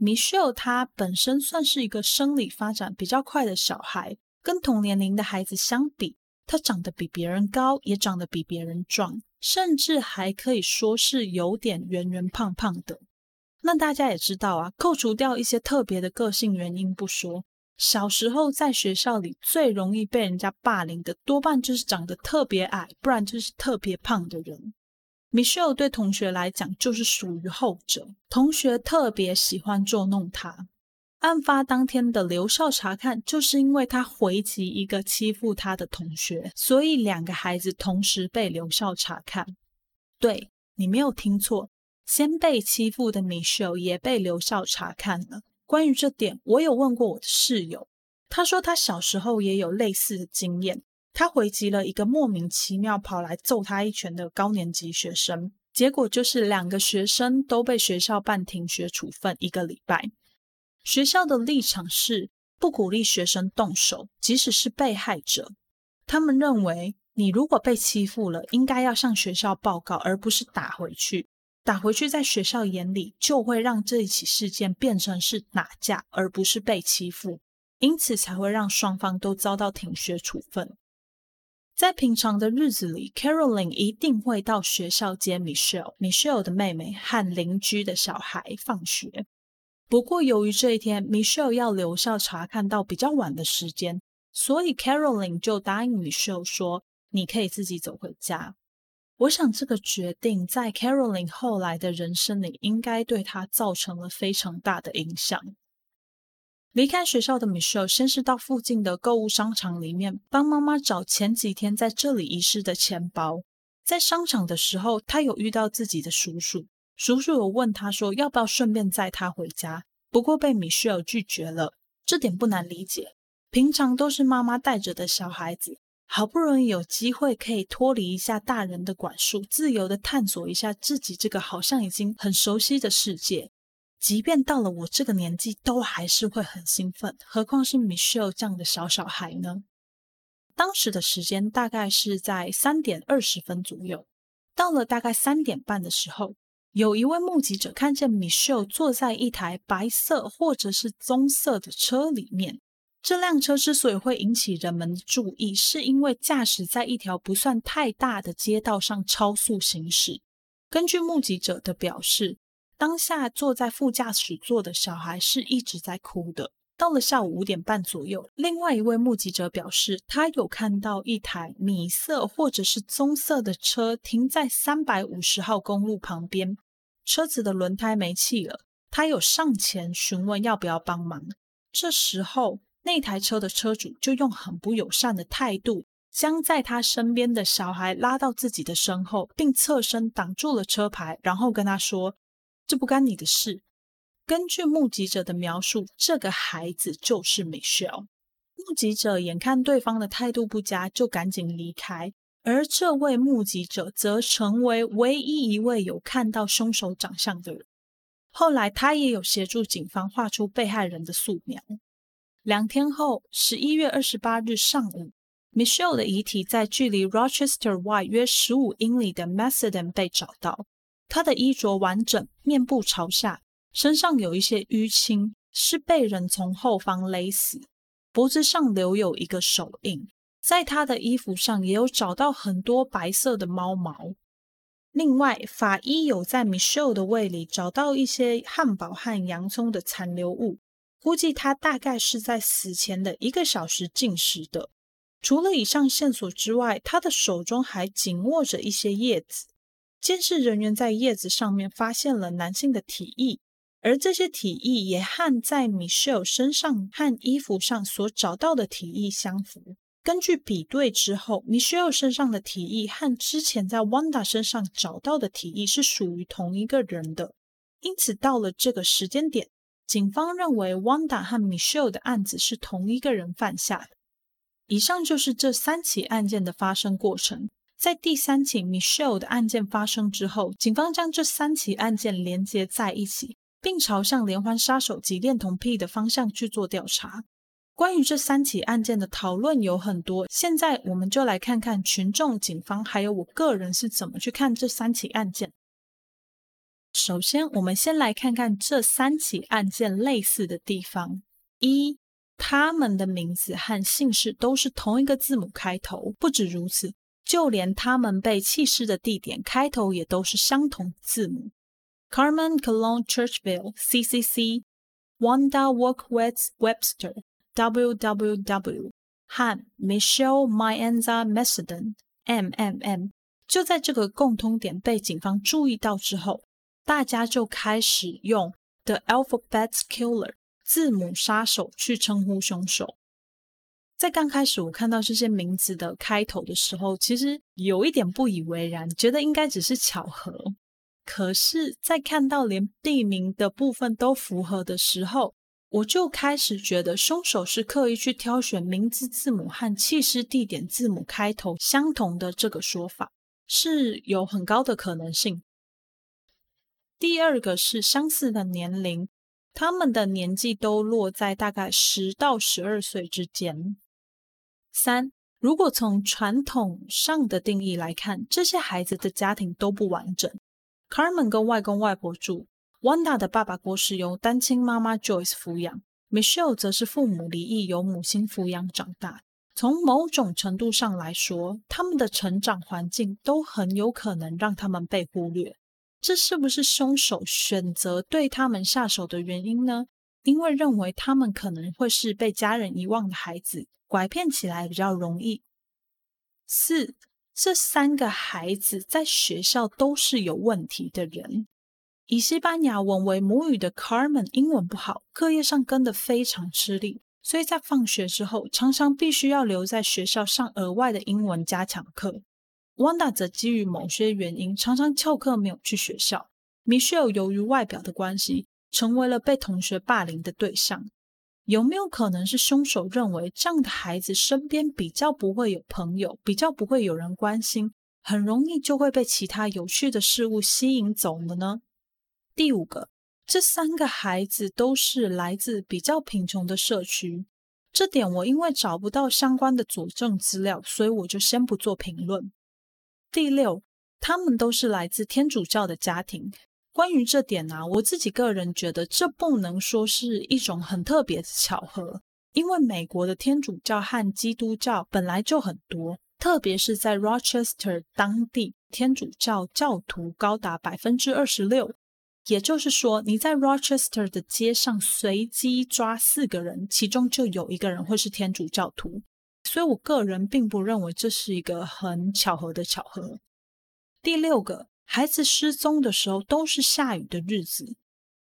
Michelle 她本身算是一个生理发展比较快的小孩，跟同年龄的孩子相比，他长得比别人高，也长得比别人壮，甚至还可以说是有点圆圆胖胖的。那大家也知道啊，扣除掉一些特别的个性原因不说，小时候在学校里最容易被人家霸凌的，多半就是长得特别矮，不然就是特别胖的人。Michelle 对同学来讲就是属于后者，同学特别喜欢捉弄他。案发当天的留校查看，就是因为他回击一个欺负他的同学，所以两个孩子同时被留校查看。对你没有听错。先被欺负的 Michelle 也被留校查看了。关于这点，我有问过我的室友，他说他小时候也有类似的经验。他回击了一个莫名其妙跑来揍他一拳的高年级学生，结果就是两个学生都被学校办停学处分一个礼拜。学校的立场是不鼓励学生动手，即使是被害者。他们认为，你如果被欺负了，应该要向学校报告，而不是打回去。打回去，在学校眼里就会让这一起事件变成是打架，而不是被欺负，因此才会让双方都遭到停学处分。在平常的日子里，Caroline 一定会到学校接 Michelle，Michelle 的妹妹和邻居的小孩放学。不过，由于这一天 Michelle 要留校查看到比较晚的时间，所以 Caroline 就答应 Michelle 说：“你可以自己走回家。”我想这个决定在 Caroline 后来的人生里，应该对她造成了非常大的影响。离开学校的 Michelle 先是到附近的购物商场里面帮妈妈找前几天在这里遗失的钱包。在商场的时候，她有遇到自己的叔叔，叔叔有问他说要不要顺便载他回家，不过被米歇尔拒绝了。这点不难理解，平常都是妈妈带着的小孩子。好不容易有机会可以脱离一下大人的管束，自由的探索一下自己这个好像已经很熟悉的世界。即便到了我这个年纪，都还是会很兴奋。何况是 Michelle 这样的小小孩呢？当时的时间大概是在三点二十分左右。到了大概三点半的时候有一位目击者看见 Michelle 坐在一台白色或者是棕色的车里面。这辆车之所以会引起人们的注意，是因为驾驶在一条不算太大的街道上超速行驶。根据目击者的表示，当下坐在副驾驶座的小孩是一直在哭的。到了下午五点半左右，另外一位目击者表示，他有看到一台米色或者是棕色的车停在三百五十号公路旁边，车子的轮胎没气了。他有上前询问要不要帮忙。这时候，那台车的车主就用很不友善的态度，将在他身边的小孩拉到自己的身后，并侧身挡住了车牌，然后跟他说：“这不干你的事。”根据目击者的描述，这个孩子就是 Michelle。目击者眼看对方的态度不佳，就赶紧离开。而这位目击者则成为唯一一位有看到凶手长相的人。后来，他也有协助警方画出被害人的素描。两天后，十一月二十八日上午，Michelle 的遗体在距离 Rochester 外约十五英里的 Macedon 被找到。她的衣着完整，面部朝下。身上有一些淤青，是被人从后方勒死。脖子上留有一个手印，在他的衣服上也有找到很多白色的猫毛。另外，法医有在 Michelle 的胃里找到一些汉堡和洋葱的残留物，估计他大概是在死前的一个小时进食的。除了以上线索之外，他的手中还紧握着一些叶子。监视人员在叶子上面发现了男性的体液。而这些体液也和在 Michelle 身上和衣服上所找到的体液相符。根据比对之后，Michelle 身上的体液和之前在 Wanda 身上找到的体液是属于同一个人的。因此，到了这个时间点，警方认为 Wanda 和 Michelle 的案子是同一个人犯下的。以上就是这三起案件的发生过程。在第三起 Michelle 的案件发生之后，警方将这三起案件连接在一起。并朝向连环杀手及恋童癖的方向去做调查。关于这三起案件的讨论有很多，现在我们就来看看群众、警方还有我个人是怎么去看这三起案件。首先，我们先来看看这三起案件类似的地方：一，他们的名字和姓氏都是同一个字母开头；不止如此，就连他们被弃尸的地点开头也都是相同字母。Carmen Cologne Churchville, CCC, Wanda Walkwitz Webster, WWW 和 Michelle Mienza Macedon, MMM。就在这个共通点被警方注意到之后，大家就开始用 The Alphabet Killer 字母杀手去称呼凶手。在刚开始我看到这些名字的开头的时候，其实有一点不以为然，觉得应该只是巧合。可是，在看到连地名的部分都符合的时候，我就开始觉得凶手是刻意去挑选名字字母和弃尸地点字母开头相同的这个说法是有很高的可能性。第二个是相似的年龄，他们的年纪都落在大概十到十二岁之间。三，如果从传统上的定义来看，这些孩子的家庭都不完整。Carmen 跟外公外婆住，Wanda 的爸爸过世由单亲妈妈 Joyce 抚养，Michelle 则是父母离异由母亲抚养长大。从某种程度上来说，他们的成长环境都很有可能让他们被忽略。这是不是凶手选择对他们下手的原因呢？因为认为他们可能会是被家人遗忘的孩子，拐骗起来比较容易。四。这三个孩子在学校都是有问题的人。以西班牙文为母语的 Carmen 英文不好，课业上跟得非常吃力，所以在放学之后常常必须要留在学校上额外的英文加强课。Wanda 则基于某些原因常常翘课没有去学校。Michelle 由于外表的关系，成为了被同学霸凌的对象。有没有可能是凶手认为这样的孩子身边比较不会有朋友，比较不会有人关心，很容易就会被其他有趣的事物吸引走了呢？第五个，这三个孩子都是来自比较贫穷的社区，这点我因为找不到相关的佐证资料，所以我就先不做评论。第六，他们都是来自天主教的家庭。关于这点呢，我自己个人觉得这不能说是一种很特别的巧合，因为美国的天主教和基督教本来就很多，特别是在 Rochester 当地，天主教教徒高达百分之二十六。也就是说，你在 Rochester 的街上随机抓四个人，其中就有一个人会是天主教徒，所以我个人并不认为这是一个很巧合的巧合。第六个。孩子失踪的时候都是下雨的日子。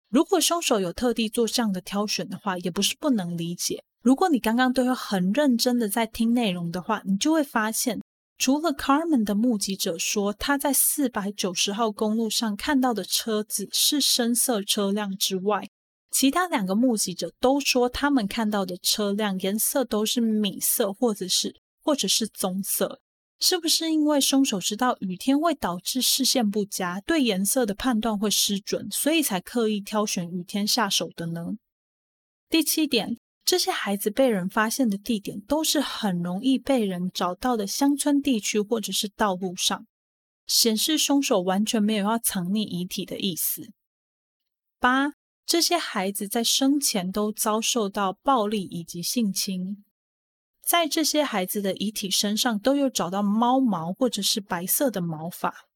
如果凶手有特地做这样的挑选的话，也不是不能理解。如果你刚刚都有很认真的在听内容的话，你就会发现，除了 Carmen 的目击者说他在四百九十号公路上看到的车子是深色车辆之外，其他两个目击者都说他们看到的车辆颜色都是米色或者是或者是棕色。是不是因为凶手知道雨天会导致视线不佳，对颜色的判断会失准，所以才刻意挑选雨天下手的呢？第七点，这些孩子被人发现的地点都是很容易被人找到的乡村地区或者是道路上，显示凶手完全没有要藏匿遗体的意思。八，这些孩子在生前都遭受到暴力以及性侵。在这些孩子的遗体身上都有找到猫毛或者是白色的毛发。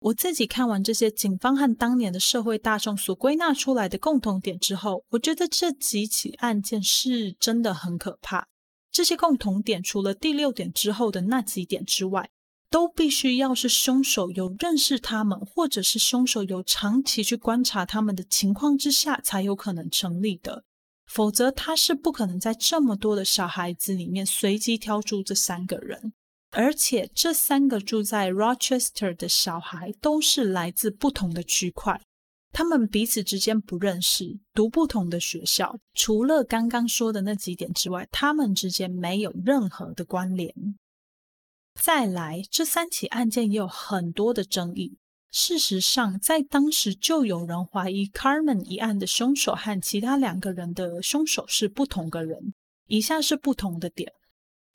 我自己看完这些警方和当年的社会大众所归纳出来的共同点之后，我觉得这几起案件是真的很可怕。这些共同点除了第六点之后的那几点之外，都必须要是凶手有认识他们，或者是凶手有长期去观察他们的情况之下，才有可能成立的。否则，他是不可能在这么多的小孩子里面随机挑出这三个人，而且这三个住在 Rochester 的小孩都是来自不同的区块，他们彼此之间不认识，读不同的学校。除了刚刚说的那几点之外，他们之间没有任何的关联。再来，这三起案件也有很多的争议。事实上，在当时就有人怀疑 Carmen 一案的凶手和其他两个人的凶手是不同个人。以下是不同的点：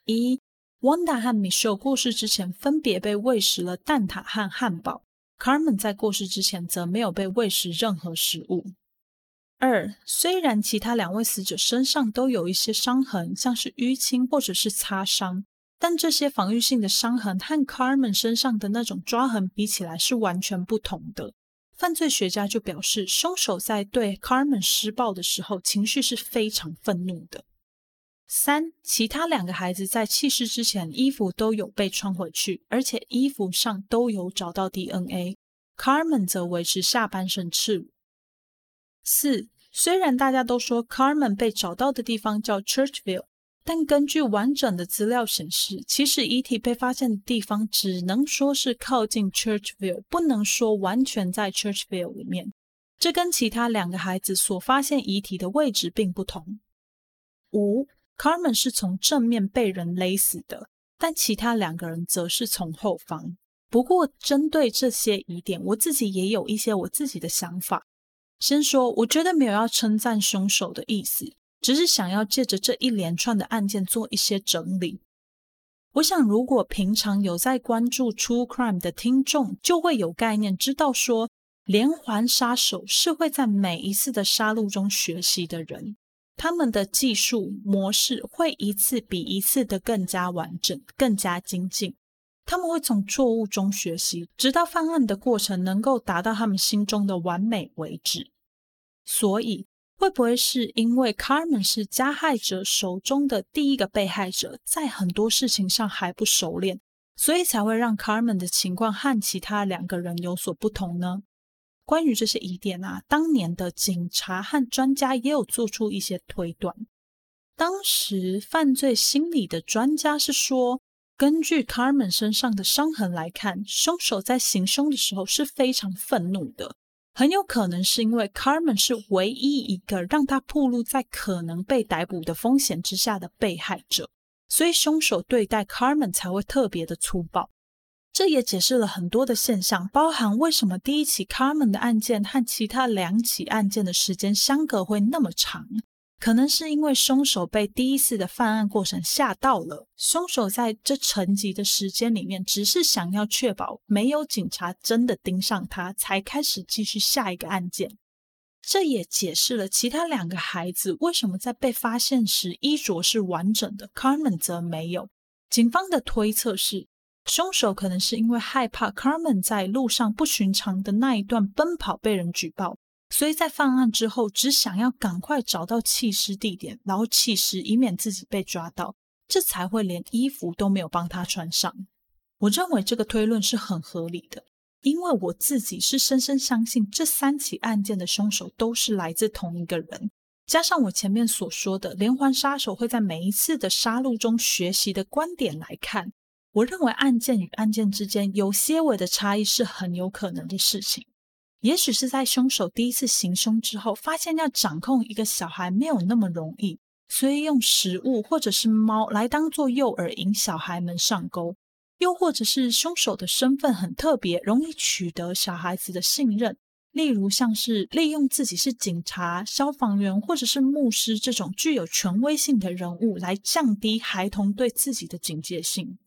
一，Wanda 和 Michelle 过世之前分别被喂食了蛋挞和汉堡，Carmen 在过世之前则没有被喂食任何食物。二，虽然其他两位死者身上都有一些伤痕，像是淤青或者是擦伤。但这些防御性的伤痕和 Carmen 身上的那种抓痕比起来是完全不同的。犯罪学家就表示，凶手在对 Carmen 施暴的时候，情绪是非常愤怒的。三，其他两个孩子在弃尸之前，衣服都有被穿回去，而且衣服上都有找到 DNA。Carmen 则维持下半身赤裸。四，虽然大家都说 Carmen 被找到的地方叫 Churchville。但根据完整的资料显示，其实遗体被发现的地方只能说是靠近 Churchville，不能说完全在 Churchville 里面。这跟其他两个孩子所发现遗体的位置并不同。五，Carmen 是从正面被人勒死的，但其他两个人则是从后方。不过，针对这些疑点，我自己也有一些我自己的想法。先说，我觉得没有要称赞凶手的意思。只是想要借着这一连串的案件做一些整理。我想，如果平常有在关注 True Crime 的听众，就会有概念，知道说连环杀手是会在每一次的杀戮中学习的人，他们的技术模式会一次比一次的更加完整、更加精进。他们会从错误中学习，直到犯案的过程能够达到他们心中的完美为止。所以。会不会是因为 Carmen 是加害者手中的第一个被害者，在很多事情上还不熟练，所以才会让 Carmen 的情况和其他两个人有所不同呢？关于这些疑点啊，当年的警察和专家也有做出一些推断。当时犯罪心理的专家是说，根据 Carmen 身上的伤痕来看，凶手在行凶的时候是非常愤怒的。很有可能是因为 Carmen 是唯一一个让他暴露在可能被逮捕的风险之下的被害者，所以凶手对待 Carmen 才会特别的粗暴。这也解释了很多的现象，包含为什么第一起 Carmen 的案件和其他两起案件的时间相隔会那么长，可能是因为凶手被第一次的犯案过程吓到了，凶手在这沉寂的时间里面，只是想要确保没有警察真的盯上他，才开始继续下一个案件。这也解释了其他两个孩子为什么在被发现时衣着是完整的，Carmen 则没有。警方的推测是，凶手可能是因为害怕 Carmen 在路上不寻常的那一段奔跑被人举报，所以在犯案之后只想要赶快找到弃尸地点，然后弃尸，以免自己被抓到，这才会连衣服都没有帮他穿上。我认为这个推论是很合理的。因为我自己是深深相信，这三起案件的凶手都是来自同一个人。加上我前面所说的连环杀手会在每一次的杀戮中学习的观点来看，我认为案件与案件之间有些微的差异是很有可能的事情。也许是在凶手第一次行凶之后，发现要掌控一个小孩没有那么容易，所以用食物或者是猫来当做诱饵，引小孩们上钩。又或者是凶手的身份很特别，容易取得小孩子的信任，例如像是利用自己是警察、消防员或者是牧师这种具有权威性的人物，来降低孩童对自己的警戒性。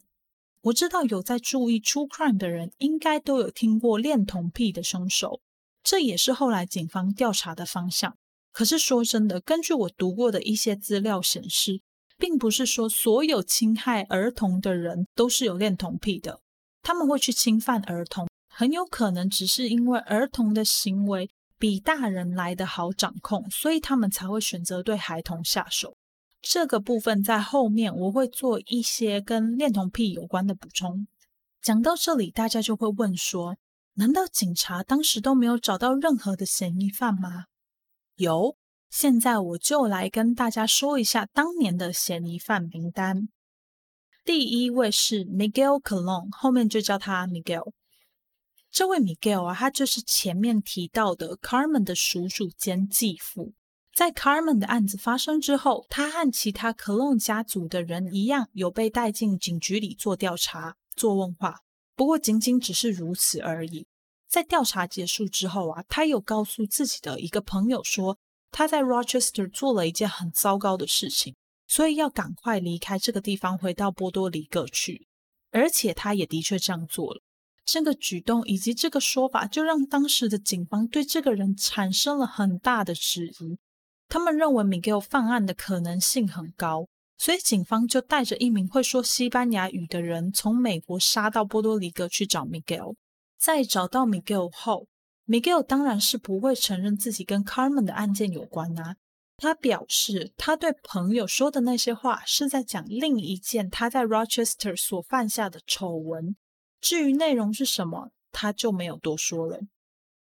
我知道有在注意 True Crime 的人，应该都有听过恋童癖的凶手，这也是后来警方调查的方向。可是说真的，根据我读过的一些资料显示。并不是说所有侵害儿童的人都是有恋童癖的，他们会去侵犯儿童，很有可能只是因为儿童的行为比大人来的好掌控，所以他们才会选择对孩童下手。这个部分在后面我会做一些跟恋童癖有关的补充。讲到这里，大家就会问说：难道警察当时都没有找到任何的嫌疑犯吗？有。现在我就来跟大家说一下当年的嫌疑犯名单。第一位是 Miguel Colon，后面就叫他 Miguel。这位 Miguel 啊，他就是前面提到的 Carmen 的叔叔兼继父。在 Carmen 的案子发生之后，他和其他 Colon 家族的人一样，有被带进警局里做调查、做问话。不过仅仅只是如此而已。在调查结束之后啊，他有告诉自己的一个朋友说。他在 Rochester 做了一件很糟糕的事情，所以要赶快离开这个地方，回到波多黎各去。而且他也的确这样做了。这个举动以及这个说法，就让当时的警方对这个人产生了很大的质疑。他们认为 Miguel 犯案的可能性很高，所以警方就带着一名会说西班牙语的人，从美国杀到波多黎各去找 Miguel。在找到 Miguel 后，Miguel 当然是不会承认自己跟 Carmen 的案件有关啊。他表示，他对朋友说的那些话是在讲另一件他在 Rochester 所犯下的丑闻。至于内容是什么，他就没有多说了。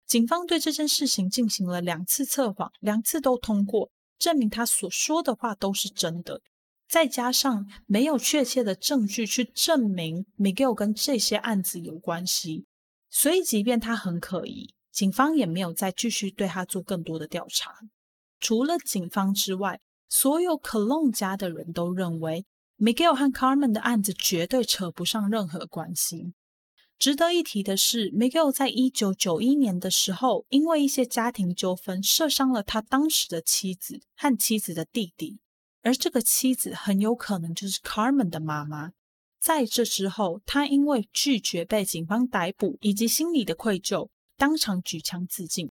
警方对这件事情进行了两次测谎，两次都通过，证明他所说的话都是真的。再加上没有确切的证据去证明 Miguel 跟这些案子有关系，所以即便他很可疑。警方也没有再继续对他做更多的调查。除了警方之外，所有 Colon 家的人都认为 Miguel 和 Carmen 的案子绝对扯不上任何关系。值得一提的是，Miguel 在一九九一年的时候，因为一些家庭纠纷，射伤了他当时的妻子和妻子的弟弟，而这个妻子很有可能就是 Carmen 的妈妈。在这之后，他因为拒绝被警方逮捕以及心理的愧疚。当场举枪自尽。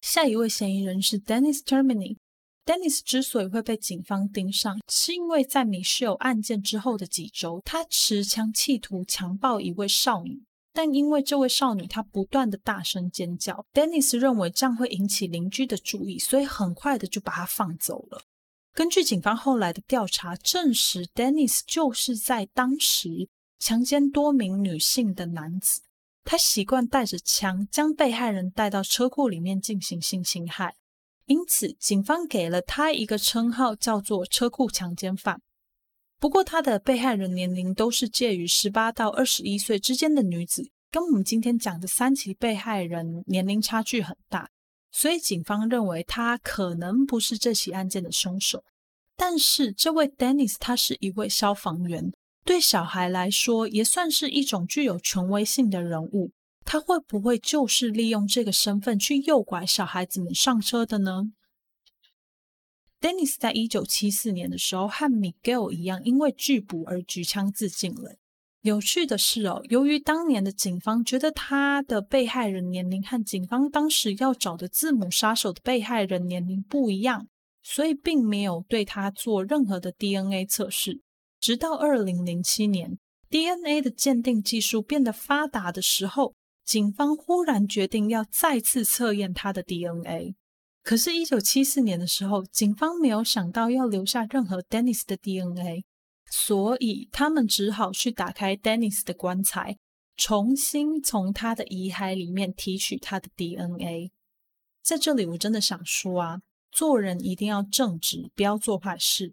下一位嫌疑人是 Dennis Termini。Dennis 之所以会被警方盯上，是因为在 Michelle 案件之后的几周，他持枪企图强暴一位少女，但因为这位少女她不断的大声尖叫，Dennis 认为这样会引起邻居的注意，所以很快的就把她放走了。根据警方后来的调查证实，Dennis 就是在当时强奸多名女性的男子。他习惯带着枪将被害人带到车库里面进行性侵害，因此警方给了他一个称号，叫做“车库强奸犯”。不过，他的被害人年龄都是介于十八到二十一岁之间的女子，跟我们今天讲的三起被害人年龄差距很大，所以警方认为他可能不是这起案件的凶手。但是，这位 Dennis 他是一位消防员。对小孩来说，也算是一种具有权威性的人物。他会不会就是利用这个身份去诱拐小孩子们上车的呢？Dennis 在一九七四年的时候和 Miguel 一样，因为拒捕而举枪自尽了。有趣的是哦，由于当年的警方觉得他的被害人年龄和警方当时要找的字母杀手的被害人年龄不一样，所以并没有对他做任何的 DNA 测试。直到二零零七年，DNA 的鉴定技术变得发达的时候，警方忽然决定要再次测验他的 DNA。可是，一九七四年的时候，警方没有想到要留下任何 Dennis 的 DNA，所以他们只好去打开 Dennis 的棺材，重新从他的遗骸里面提取他的 DNA。在这里，我真的想说啊，做人一定要正直，不要做坏事，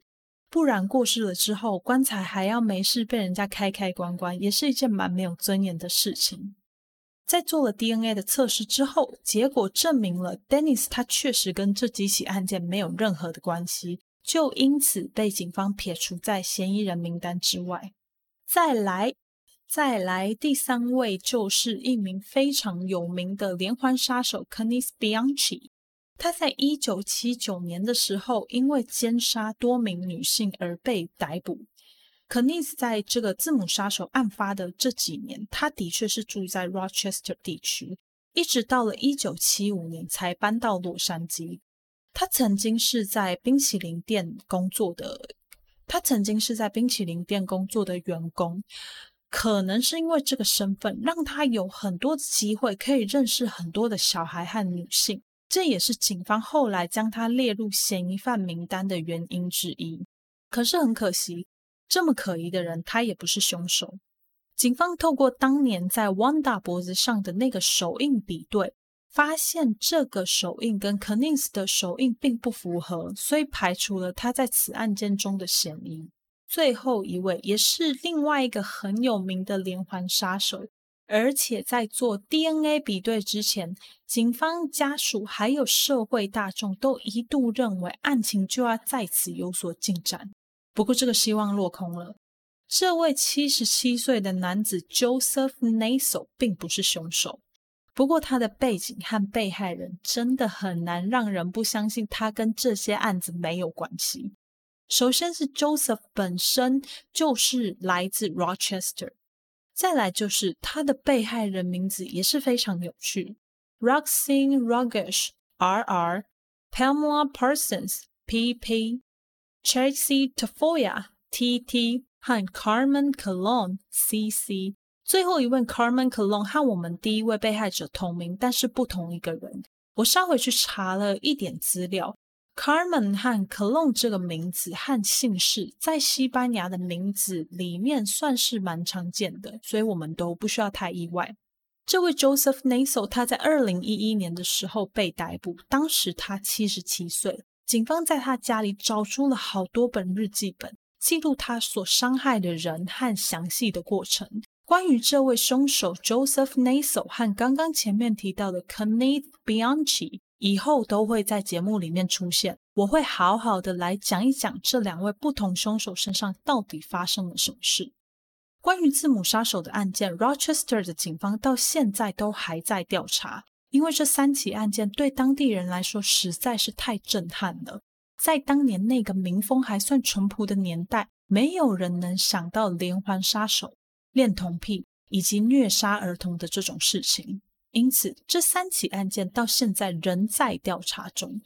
不然过世了之后，棺材还要没事被人家开开关关，也是一件蛮没有尊严的事情。在做了 DNA 的测试之后，结果证明了 Dennis 他确实跟这几起案件没有任何的关系，就因此被警方撇除在嫌疑人名单之外。再来，再来，第三位就是一名非常有名的连环杀手 Kenneth Bianchi。他在一九七九年的时候，因为奸杀多名女性而被逮捕。肯尼斯在这个字母杀手案发的这几年，他的确是住在 Rochester 地区，一直到了一九七五年才搬到洛杉矶。他曾经是在冰淇淋店工作的，他曾经是在冰淇淋店工作的员工，可能是因为这个身份，让他有很多机会可以认识很多的小孩和女性，这也是警方后来将他列入嫌疑犯名单的原因之一。可是很可惜。这么可疑的人，他也不是凶手。警方透过当年在 Wanda 脖子上的那个手印比对，发现这个手印跟 k e n n i s 的手印并不符合，所以排除了他在此案件中的嫌疑。最后一位也是另外一个很有名的连环杀手，而且在做 DNA 比对之前，警方家属还有社会大众都一度认为案情就要在此有所进展。不过，这个希望落空了。这位七十七岁的男子 Joseph Nasel 并不是凶手。不过，他的背景和被害人真的很难让人不相信他跟这些案子没有关系。首先是 Joseph 本身就是来自 Rochester，再来就是他的被害人名字也是非常有趣，Roxine Rugish（R.R.）、Pamela Parsons（P.P.）。Chelsea Tafoya T.T. 和 Carmen Colon C.C. 最后一位 Carmen Colon 和我们第一位被害者同名，但是不同一个人。我稍微去查了一点资料，Carmen 和 Colon 这个名字和姓氏在西班牙的名字里面算是蛮常见的，所以我们都不需要太意外。这位 Joseph Naso 他在二零一一年的时候被逮捕，当时他七十七岁。警方在他家里找出了好多本日记本，记录他所伤害的人和详细的过程。关于这位凶手 Joseph Naso 和刚刚前面提到的 Kenneth Bianchi，以后都会在节目里面出现。我会好好的来讲一讲这两位不同凶手身上到底发生了什么事。关于字母杀手的案件，Rochester 的警方到现在都还在调查。因为这三起案件对当地人来说实在是太震撼了，在当年那个民风还算淳朴的年代，没有人能想到连环杀手、恋童癖以及虐杀儿童的这种事情。因此，这三起案件到现在仍在调查中。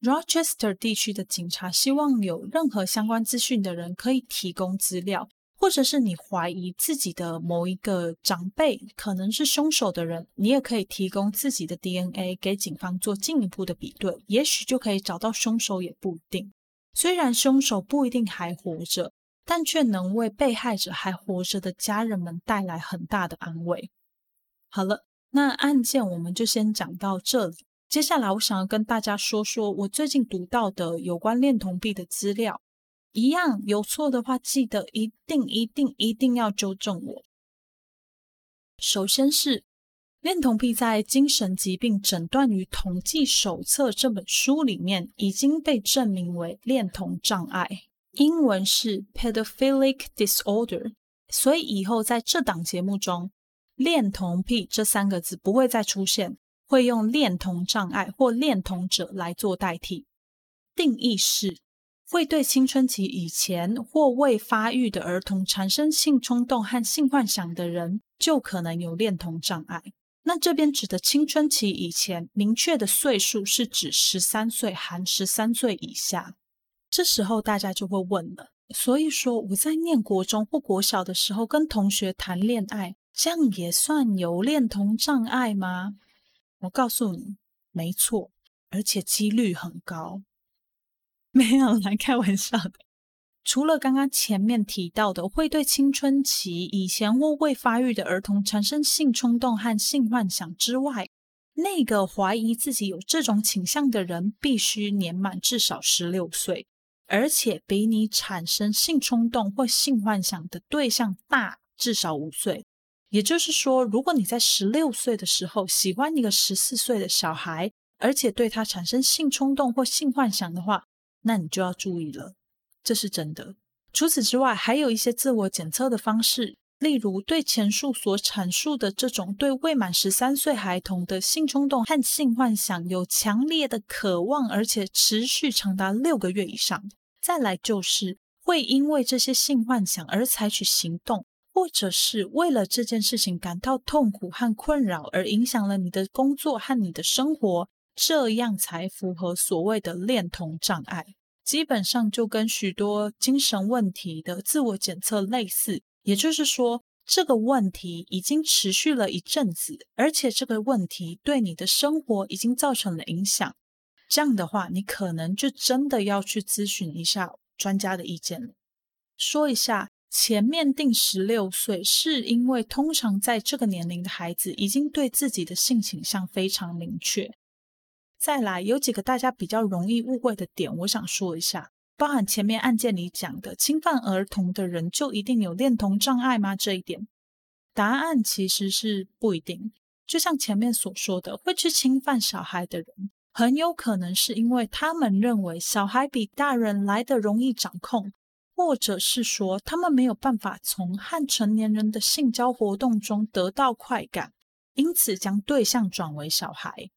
Rochester 地区的警察希望有任何相关资讯的人可以提供资料。或者是你怀疑自己的某一个长辈可能是凶手的人，你也可以提供自己的 DNA 给警方做进一步的比对，也许就可以找到凶手，也不一定。虽然凶手不一定还活着，但却能为被害者还活着的家人们带来很大的安慰。好了，那案件我们就先讲到这里。接下来，我想要跟大家说说我最近读到的有关恋童癖的资料。一样有错的话，记得一定一定一定要纠正我。首先是恋童癖在《精神疾病诊断与统计手册》这本书里面已经被证明为恋童障碍，英文是 pedophilic disorder。所以以后在这档节目中，“恋童癖”这三个字不会再出现，会用恋童障碍或恋童者来做代替。定义是会对青春期以前或未发育的儿童产生性冲动和性幻想的人，就可能有恋童障碍。那这边指的青春期以前，明确的岁数是指十三岁含十三岁以下。这时候大家就会问了：所以说我在念国中或国小的时候跟同学谈恋爱，这样也算有恋童障碍吗？我告诉你，没错，而且几率很高。没有来开玩笑的。除了刚刚前面提到的会对青春期以前或未发育的儿童产生性冲动和性幻想之外，那个怀疑自己有这种倾向的人必须年满至少十六岁，而且比你产生性冲动或性幻想的对象大至少五岁。也就是说，如果你在十六岁的时候喜欢一个十四岁的小孩，而且对他产生性冲动或性幻想的话，那你就要注意了。这是真的。除此之外，还有一些自我检测的方式，例如对前述所阐述的这种对未满十三岁孩童的性冲动和性幻想有强烈的渴望，而且持续长达六个月以上。再来就是会因为这些性幻想而采取行动，或者是为了这件事情感到痛苦和困扰而影响了你的工作和你的生活，这样才符合所谓的恋童障碍。基本上就跟许多精神问题的自我检测类似，也就是说，这个问题已经持续了一阵子，而且这个问题对你的生活已经造成了影响。这样的话，你可能就真的要去咨询一下专家的意见了。说一下，前面定十六岁，是因为通常在这个年龄的孩子已经对自己的性倾向非常明确。再来有几个大家比较容易误会的点，我想说一下，包含前面案件里讲的侵犯儿童的人就一定有恋童障碍吗？这一点答案其实是不一定。就像前面所说的，会去侵犯小孩的人，很有可能是因为他们认为小孩比大人来的容易掌控，或者是说他们没有办法从和成年人的性交活动中得到快感，因此将对象转为小孩。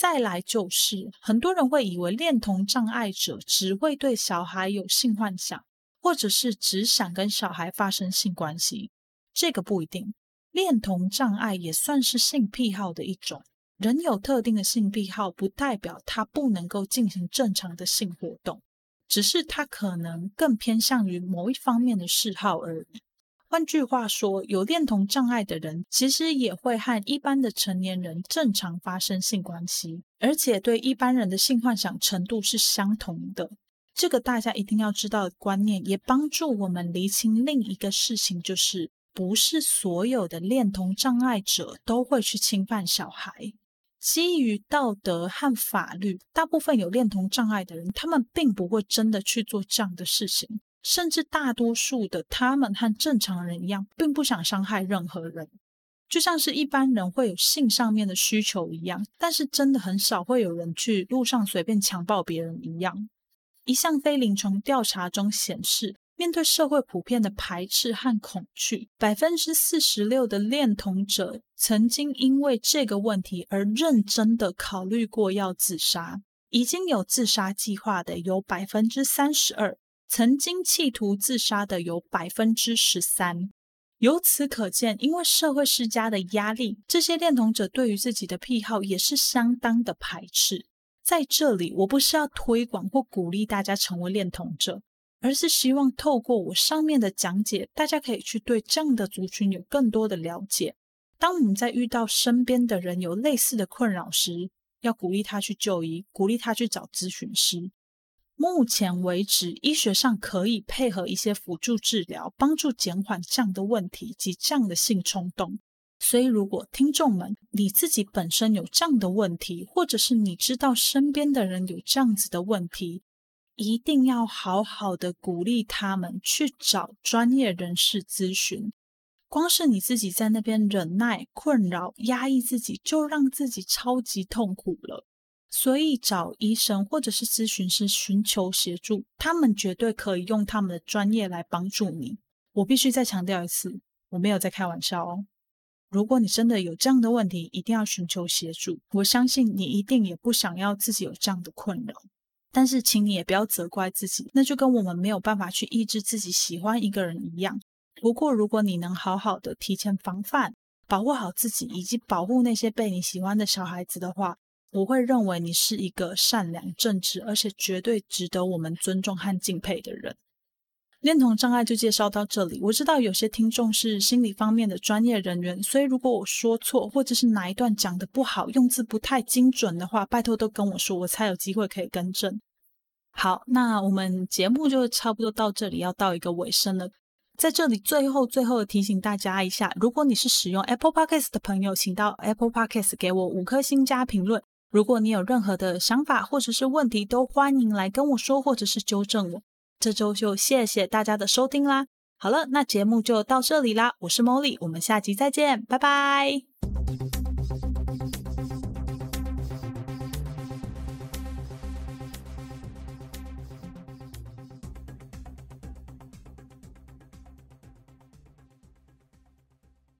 再来就是，很多人会以为恋童障碍者只会对小孩有性幻想，或者是只想跟小孩发生性关系。这个不一定，恋童障碍也算是性癖好的一种。人有特定的性癖好，不代表他不能够进行正常的性活动，只是他可能更偏向于某一方面的嗜好而已。换句话说，有恋童障碍的人其实也会和一般的成年人正常发生性关系，而且对一般人的性幻想程度是相同的。这个大家一定要知道的观念，也帮助我们厘清另一个事情，就是不是所有的恋童障碍者都会去侵犯小孩。基于道德和法律，大部分有恋童障碍的人，他们并不会真的去做这样的事情。甚至大多数的他们和正常人一样，并不想伤害任何人，就像是一般人会有性上面的需求一样。但是真的很少会有人去路上随便强暴别人一样。一项非临床调查中显示，面对社会普遍的排斥和恐惧，百分之四十六的恋童者曾经因为这个问题而认真的考虑过要自杀。已经有自杀计划的有百分之三十二。曾经企图自杀的有百分之十三，由此可见，因为社会施加的压力，这些恋童者对于自己的癖好也是相当的排斥。在这里，我不是要推广或鼓励大家成为恋童者，而是希望透过我上面的讲解，大家可以去对这样的族群有更多的了解。当你在遇到身边的人有类似的困扰时，要鼓励他去就医，鼓励他去找咨询师。目前为止，医学上可以配合一些辅助治疗，帮助减缓这样的问题及这样的性冲动。所以，如果听众们你自己本身有这样的问题，或者是你知道身边的人有这样子的问题，一定要好好的鼓励他们去找专业人士咨询。光是你自己在那边忍耐、困扰、压抑自己，就让自己超级痛苦了。所以找医生或者是咨询师寻求协助，他们绝对可以用他们的专业来帮助你。我必须再强调一次，我没有在开玩笑哦。如果你真的有这样的问题，一定要寻求协助。我相信你一定也不想要自己有这样的困扰。但是，请你也不要责怪自己，那就跟我们没有办法去抑制自己喜欢一个人一样。不过，如果你能好好的提前防范，保护好自己，以及保护那些被你喜欢的小孩子的话，我会认为你是一个善良、正直，而且绝对值得我们尊重和敬佩的人。恋童障碍就介绍到这里。我知道有些听众是心理方面的专业人员，所以如果我说错，或者是哪一段讲的不好，用字不太精准的话，拜托都跟我说，我才有机会可以更正。好，那我们节目就差不多到这里，要到一个尾声了。在这里，最后最后提醒大家一下，如果你是使用 Apple Podcast 的朋友，请到 Apple Podcast 给我五颗星加评论。如果你有任何的想法或者是问题，都欢迎来跟我说，或者是纠正我。这周就谢谢大家的收听啦。好了，那节目就到这里啦。我是 Molly，我们下集再见，拜拜。